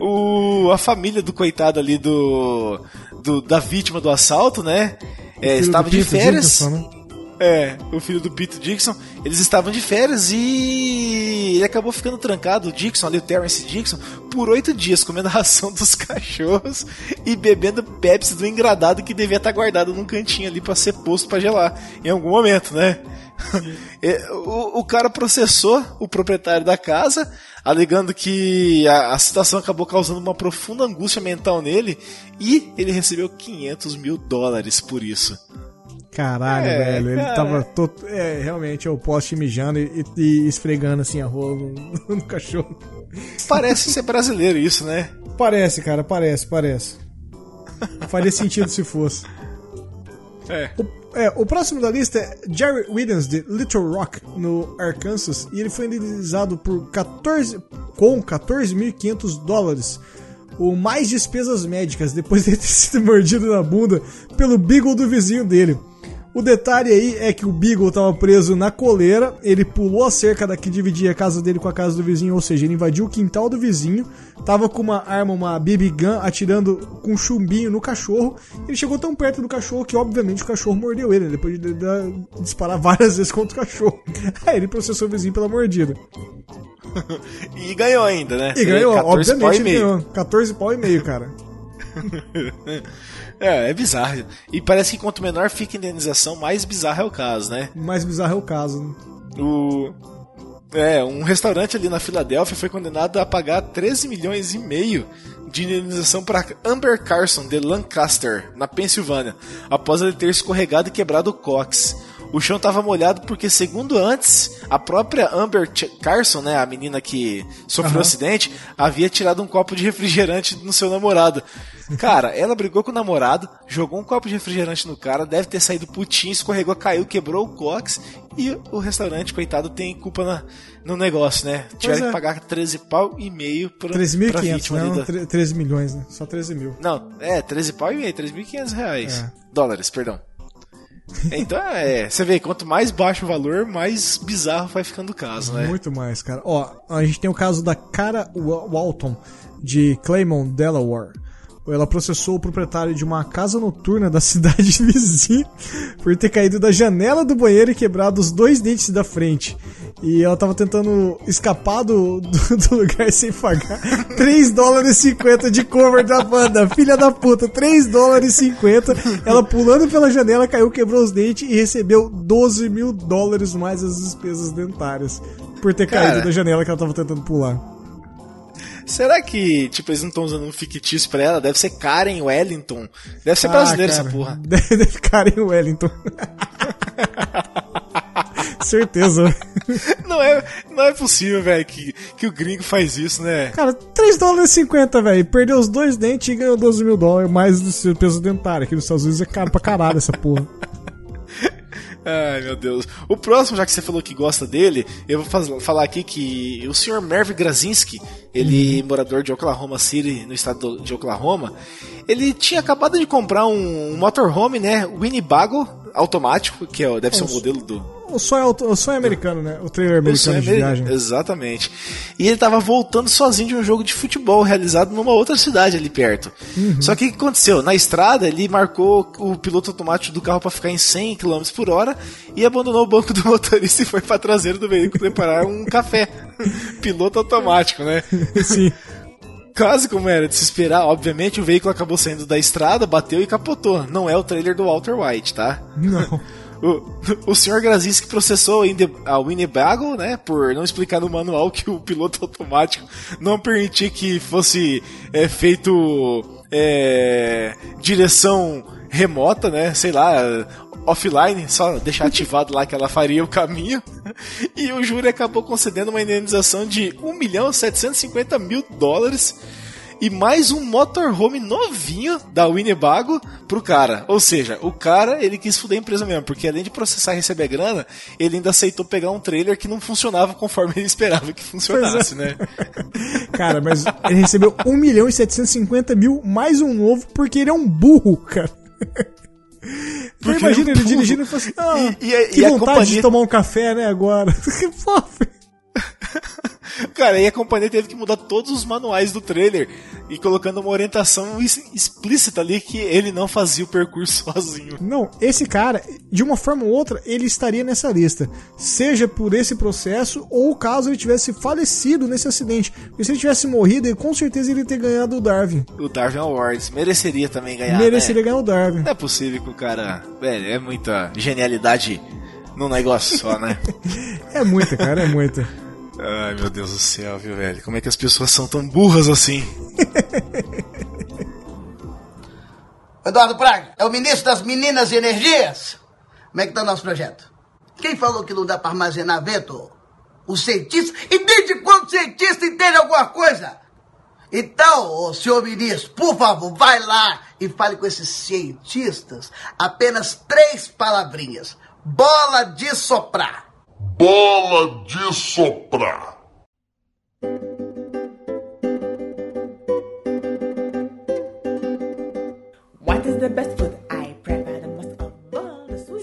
O, a família do coitado ali do, do da vítima do assalto, né, é, estava de férias. É, o filho do Pete Dixon, eles estavam de férias e ele acabou ficando trancado, o Dixon, ali o Terence Dixon, por oito dias, comendo a ração dos [laughs] cachorros e bebendo Pepsi do engradado que devia estar guardado num cantinho ali pra ser posto pra gelar em algum momento, né? [laughs] O, o cara processou o proprietário da casa, alegando que a, a situação acabou causando uma profunda angústia mental nele e ele recebeu 500 mil dólares por isso. Caralho, É, velho. Ele cara. tava. tot- É, realmente, o poste mijando e, e- e esfregando assim a rola no, [laughs] no cachorro. Parece ser brasileiro isso, né? Parece, cara, parece, parece. Faria sentido se fosse. É. O, é, o próximo da lista é Jerry Williams, de Little Rock, no Arkansas, e ele foi indenizado por 14, com 14.500 dólares, ou mais despesas médicas, depois de ter sido [laughs] mordido na bunda pelo Beagle do vizinho dele. O detalhe aí é que o Beagle estava preso na coleira, ele pulou a cerca da que dividia a casa dele com a casa do vizinho, ou seja, ele invadiu o quintal do vizinho, tava com uma arma, uma BB gun, atirando com um chumbinho no cachorro. Ele chegou tão perto do cachorro que, obviamente, o cachorro mordeu ele, né? depois de, disparar [laughs] várias vezes contra o cachorro. [laughs] Aí ele processou o vizinho pela mordida. [laughs] E ganhou ainda, né? E ganhou, 14 pau obviamente e meio. ganhou. 14 pau e meio, cara. É, é bizarro. E parece que quanto menor fica a indenização, mais bizarro é o caso, né? Mais bizarro é o caso. Né? O. É, um restaurante ali na Filadélfia foi condenado a pagar 13 milhões e meio de indenização para Amber Carson de Lancaster, na Pensilvânia, após ele ter escorregado e quebrado o cox. O chão estava molhado porque, segundo antes, a própria Amber Carson, né, a menina que sofreu uhum. acidente, havia tirado um copo de refrigerante no seu namorado. Cara, ela brigou com o namorado, jogou um copo de refrigerante no cara, deve ter saído putinho, escorregou, caiu, quebrou o cox e o restaurante, coitado, tem culpa na, no negócio, né? Tiveram é. que pagar 13 pau e meio pra, 13.500, não, da... 13 milhões, né? Só 13 mil. Não, é, 13 pau e meio, 13.500 reais. É. Dólares, perdão. Então, é, você vê, quanto mais baixo o valor, mais bizarro vai ficando o caso, né? Muito mais, cara. Ó, a gente tem o caso da Cara Walton, de Claymont, Delaware ela processou o proprietário de uma casa noturna da [laughs] cidade vizinha por ter caído da janela do banheiro e quebrado os dois dentes da frente. E ela tava tentando escapar do, do, [laughs] do lugar sem pagar 3 dólares e 50 de cover da banda. Filha da puta, 3 dólares e 50. Ela pulando pela janela, caiu, quebrou os dentes e recebeu 12 mil dólares mais as despesas dentárias por ter Cara, caído da janela que ela tava tentando pular. Será que, tipo, eles não estão usando um fictício pra ela? Deve ser Karen Wellington. Deve ser ah, brasileiro cara, essa porra. [laughs] Deve, Karen Wellington. [laughs] Certeza. Não é, não é possível, velho, que, que o gringo faz isso, né? Cara, 3 dólares e 50, velho. Perdeu os dois dentes e ganhou 12 mil dólares mais do seu peso dentário. Aqui nos Estados Unidos é caro pra caralho essa porra. [laughs] Ai, meu Deus. O próximo, já que você falou que gosta dele, eu vou falar aqui que o senhor Merv Grazinski, ele, uhum. morador de Oklahoma City, no estado de Oklahoma, ele tinha acabado de comprar um motorhome, né? Winnebago automático, que é, deve ser o um modelo do, o sonho, o sonho americano, né? O trailer americano de viagem. Exatamente. E ele tava voltando sozinho de um jogo de futebol realizado numa outra cidade ali perto. Uhum. Só que o que aconteceu? Na estrada, ele marcou o piloto automático do carro para ficar em 100 km por hora e abandonou o banco do [laughs] motorista e foi para traseiro do veículo preparar um café. [laughs] piloto automático, né? [laughs] Sim. Quase como era de se esperar, obviamente o veículo acabou saindo da estrada, bateu e capotou. Não é o trailer do Walter White, tá? Não. [laughs] O, o senhor Grazinski processou a Winnebago, né, por não explicar no manual que o piloto [laughs] automático não permitia que fosse é, feito é, direção remota, né, sei lá, offline, só deixar ativado lá que ela faria o caminho. E o júri acabou concedendo uma indenização de 1 milhão 750 mil dólares e mais um motorhome novinho da Winnebago pro cara. Ou seja, o cara, ele quis fuder a empresa mesmo, porque além de processar e receber grana, ele ainda aceitou pegar um trailer que não funcionava conforme ele esperava que funcionasse, é. né? [laughs] cara, mas ele recebeu 1 milhão e 750 mil mais um novo porque ele é um burro, cara. Porque imagina ele, é dirigindo e falou assim, ah, e, e, que e vontade companhia... de tomar um café, né, agora. [laughs] que fofo. [laughs] Cara, aí a companhia teve que mudar todos os manuais do trailer e colocando uma orientação explícita ali que ele não fazia o percurso [laughs] sozinho. Não, esse cara, de uma forma ou outra, ele estaria nessa lista. Seja por esse processo ou caso ele tivesse falecido nesse acidente. Porque se ele tivesse morrido, ele, com certeza ele ter ganhado o Darwin. O Darwin Awards. Mereceria também ganhar. Mereceria né? ganhar o Darwin. Não é possível que o cara. Velho, é muita genialidade num negócio só, né? [laughs] é muita, cara, é muita. Ai, meu Deus do céu, viu, velho? Como é que as pessoas são tão burras assim? [laughs] Eduardo Praga, é o ministro das Meninas e Energias? Como é que tá o nosso projeto? Quem falou que não dá para armazenar vento? O cientista? E desde quando o cientista entende alguma coisa? Então, senhor ministro, por favor, vai lá e fale com esses cientistas apenas três palavrinhas. Bola de soprar bola de soprar.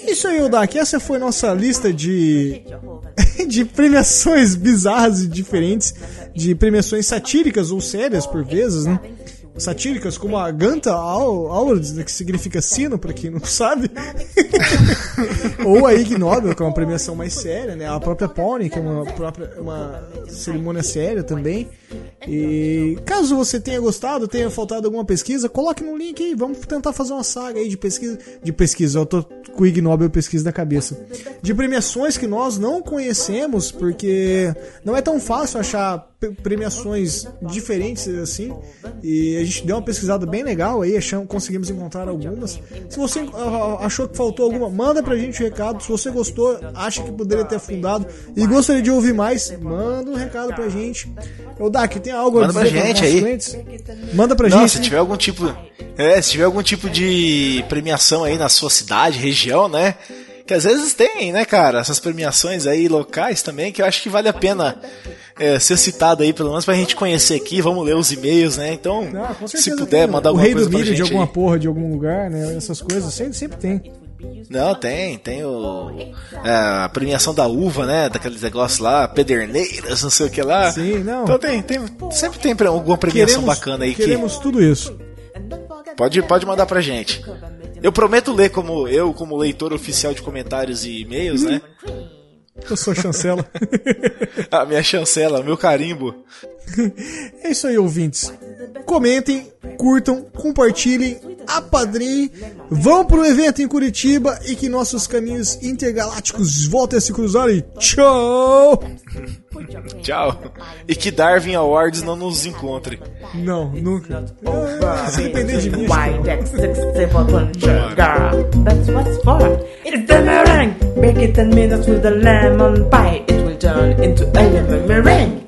Isso aí, Odak. Essa foi nossa lista de, [laughs] de premiações bizarras e diferentes, de premiações satíricas ou sérias por vezes, né? Satíricas como a Ganta Awards, que significa sino, para quem não sabe. [laughs] Ou a Ig Nobel, que é uma premiação mais séria, né? A própria Pony, que é uma, própria, uma cerimônia séria também. E caso você tenha gostado, tenha faltado alguma pesquisa, coloque no link aí. Vamos tentar fazer uma saga aí de pesquisa. De pesquisa, eu tô com o Ig Nobel pesquisa na cabeça. De premiações que nós não conhecemos, porque não é tão fácil achar premiações diferentes assim. E a gente deu uma pesquisada bem legal aí, achamos, conseguimos encontrar algumas. Se você ah, achou que faltou alguma, manda pra gente o recado. Se você gostou, acha que poderia ter afundado e gostaria de ouvir mais, manda um recado pra gente. Ô Dak, tem algo Manda a pra dizer gente nossos aí. clientes? Manda pra Não, gente. se tiver algum tipo. É, se tiver algum tipo de premiação aí na sua cidade, região, né? Que às vezes tem, né, cara? Essas premiações aí locais também, que eu acho que vale a pena é, ser citado aí, pelo menos pra gente conhecer aqui. Vamos ler os e-mails, né? Então, com se puder mandar o alguma rei coisa do pra milho de gente alguma aí. porra de algum lugar, né? Essas coisas sempre, sempre tem. Não, tem, tem o. é, a premiação da uva, né? Daqueles negócios lá, pederneiras, não sei o que lá. Sim, não. Então tem, tem sempre tem alguma premiação Queremos, bacana aí que. queremos tudo isso. Pode, pode mandar pra gente. Eu prometo ler como eu, como leitor oficial de comentários e e-mails, né? Eu sou a chancela. [laughs] A minha chancela, meu carimbo. [laughs] É isso aí, ouvintes. Comentem, curtam, compartilhem, apadrinhem, vão pro evento em Curitiba e que nossos caminhos intergalácticos voltem a se cruzar e tchau! Tchau. E que Darwin Awards não nos encontre. Não, nunca. Ah, Se depender de mim. That's what's for. It's the meringue. Bake it and mix it with the lemon pie. It will turn into a lemon meringue.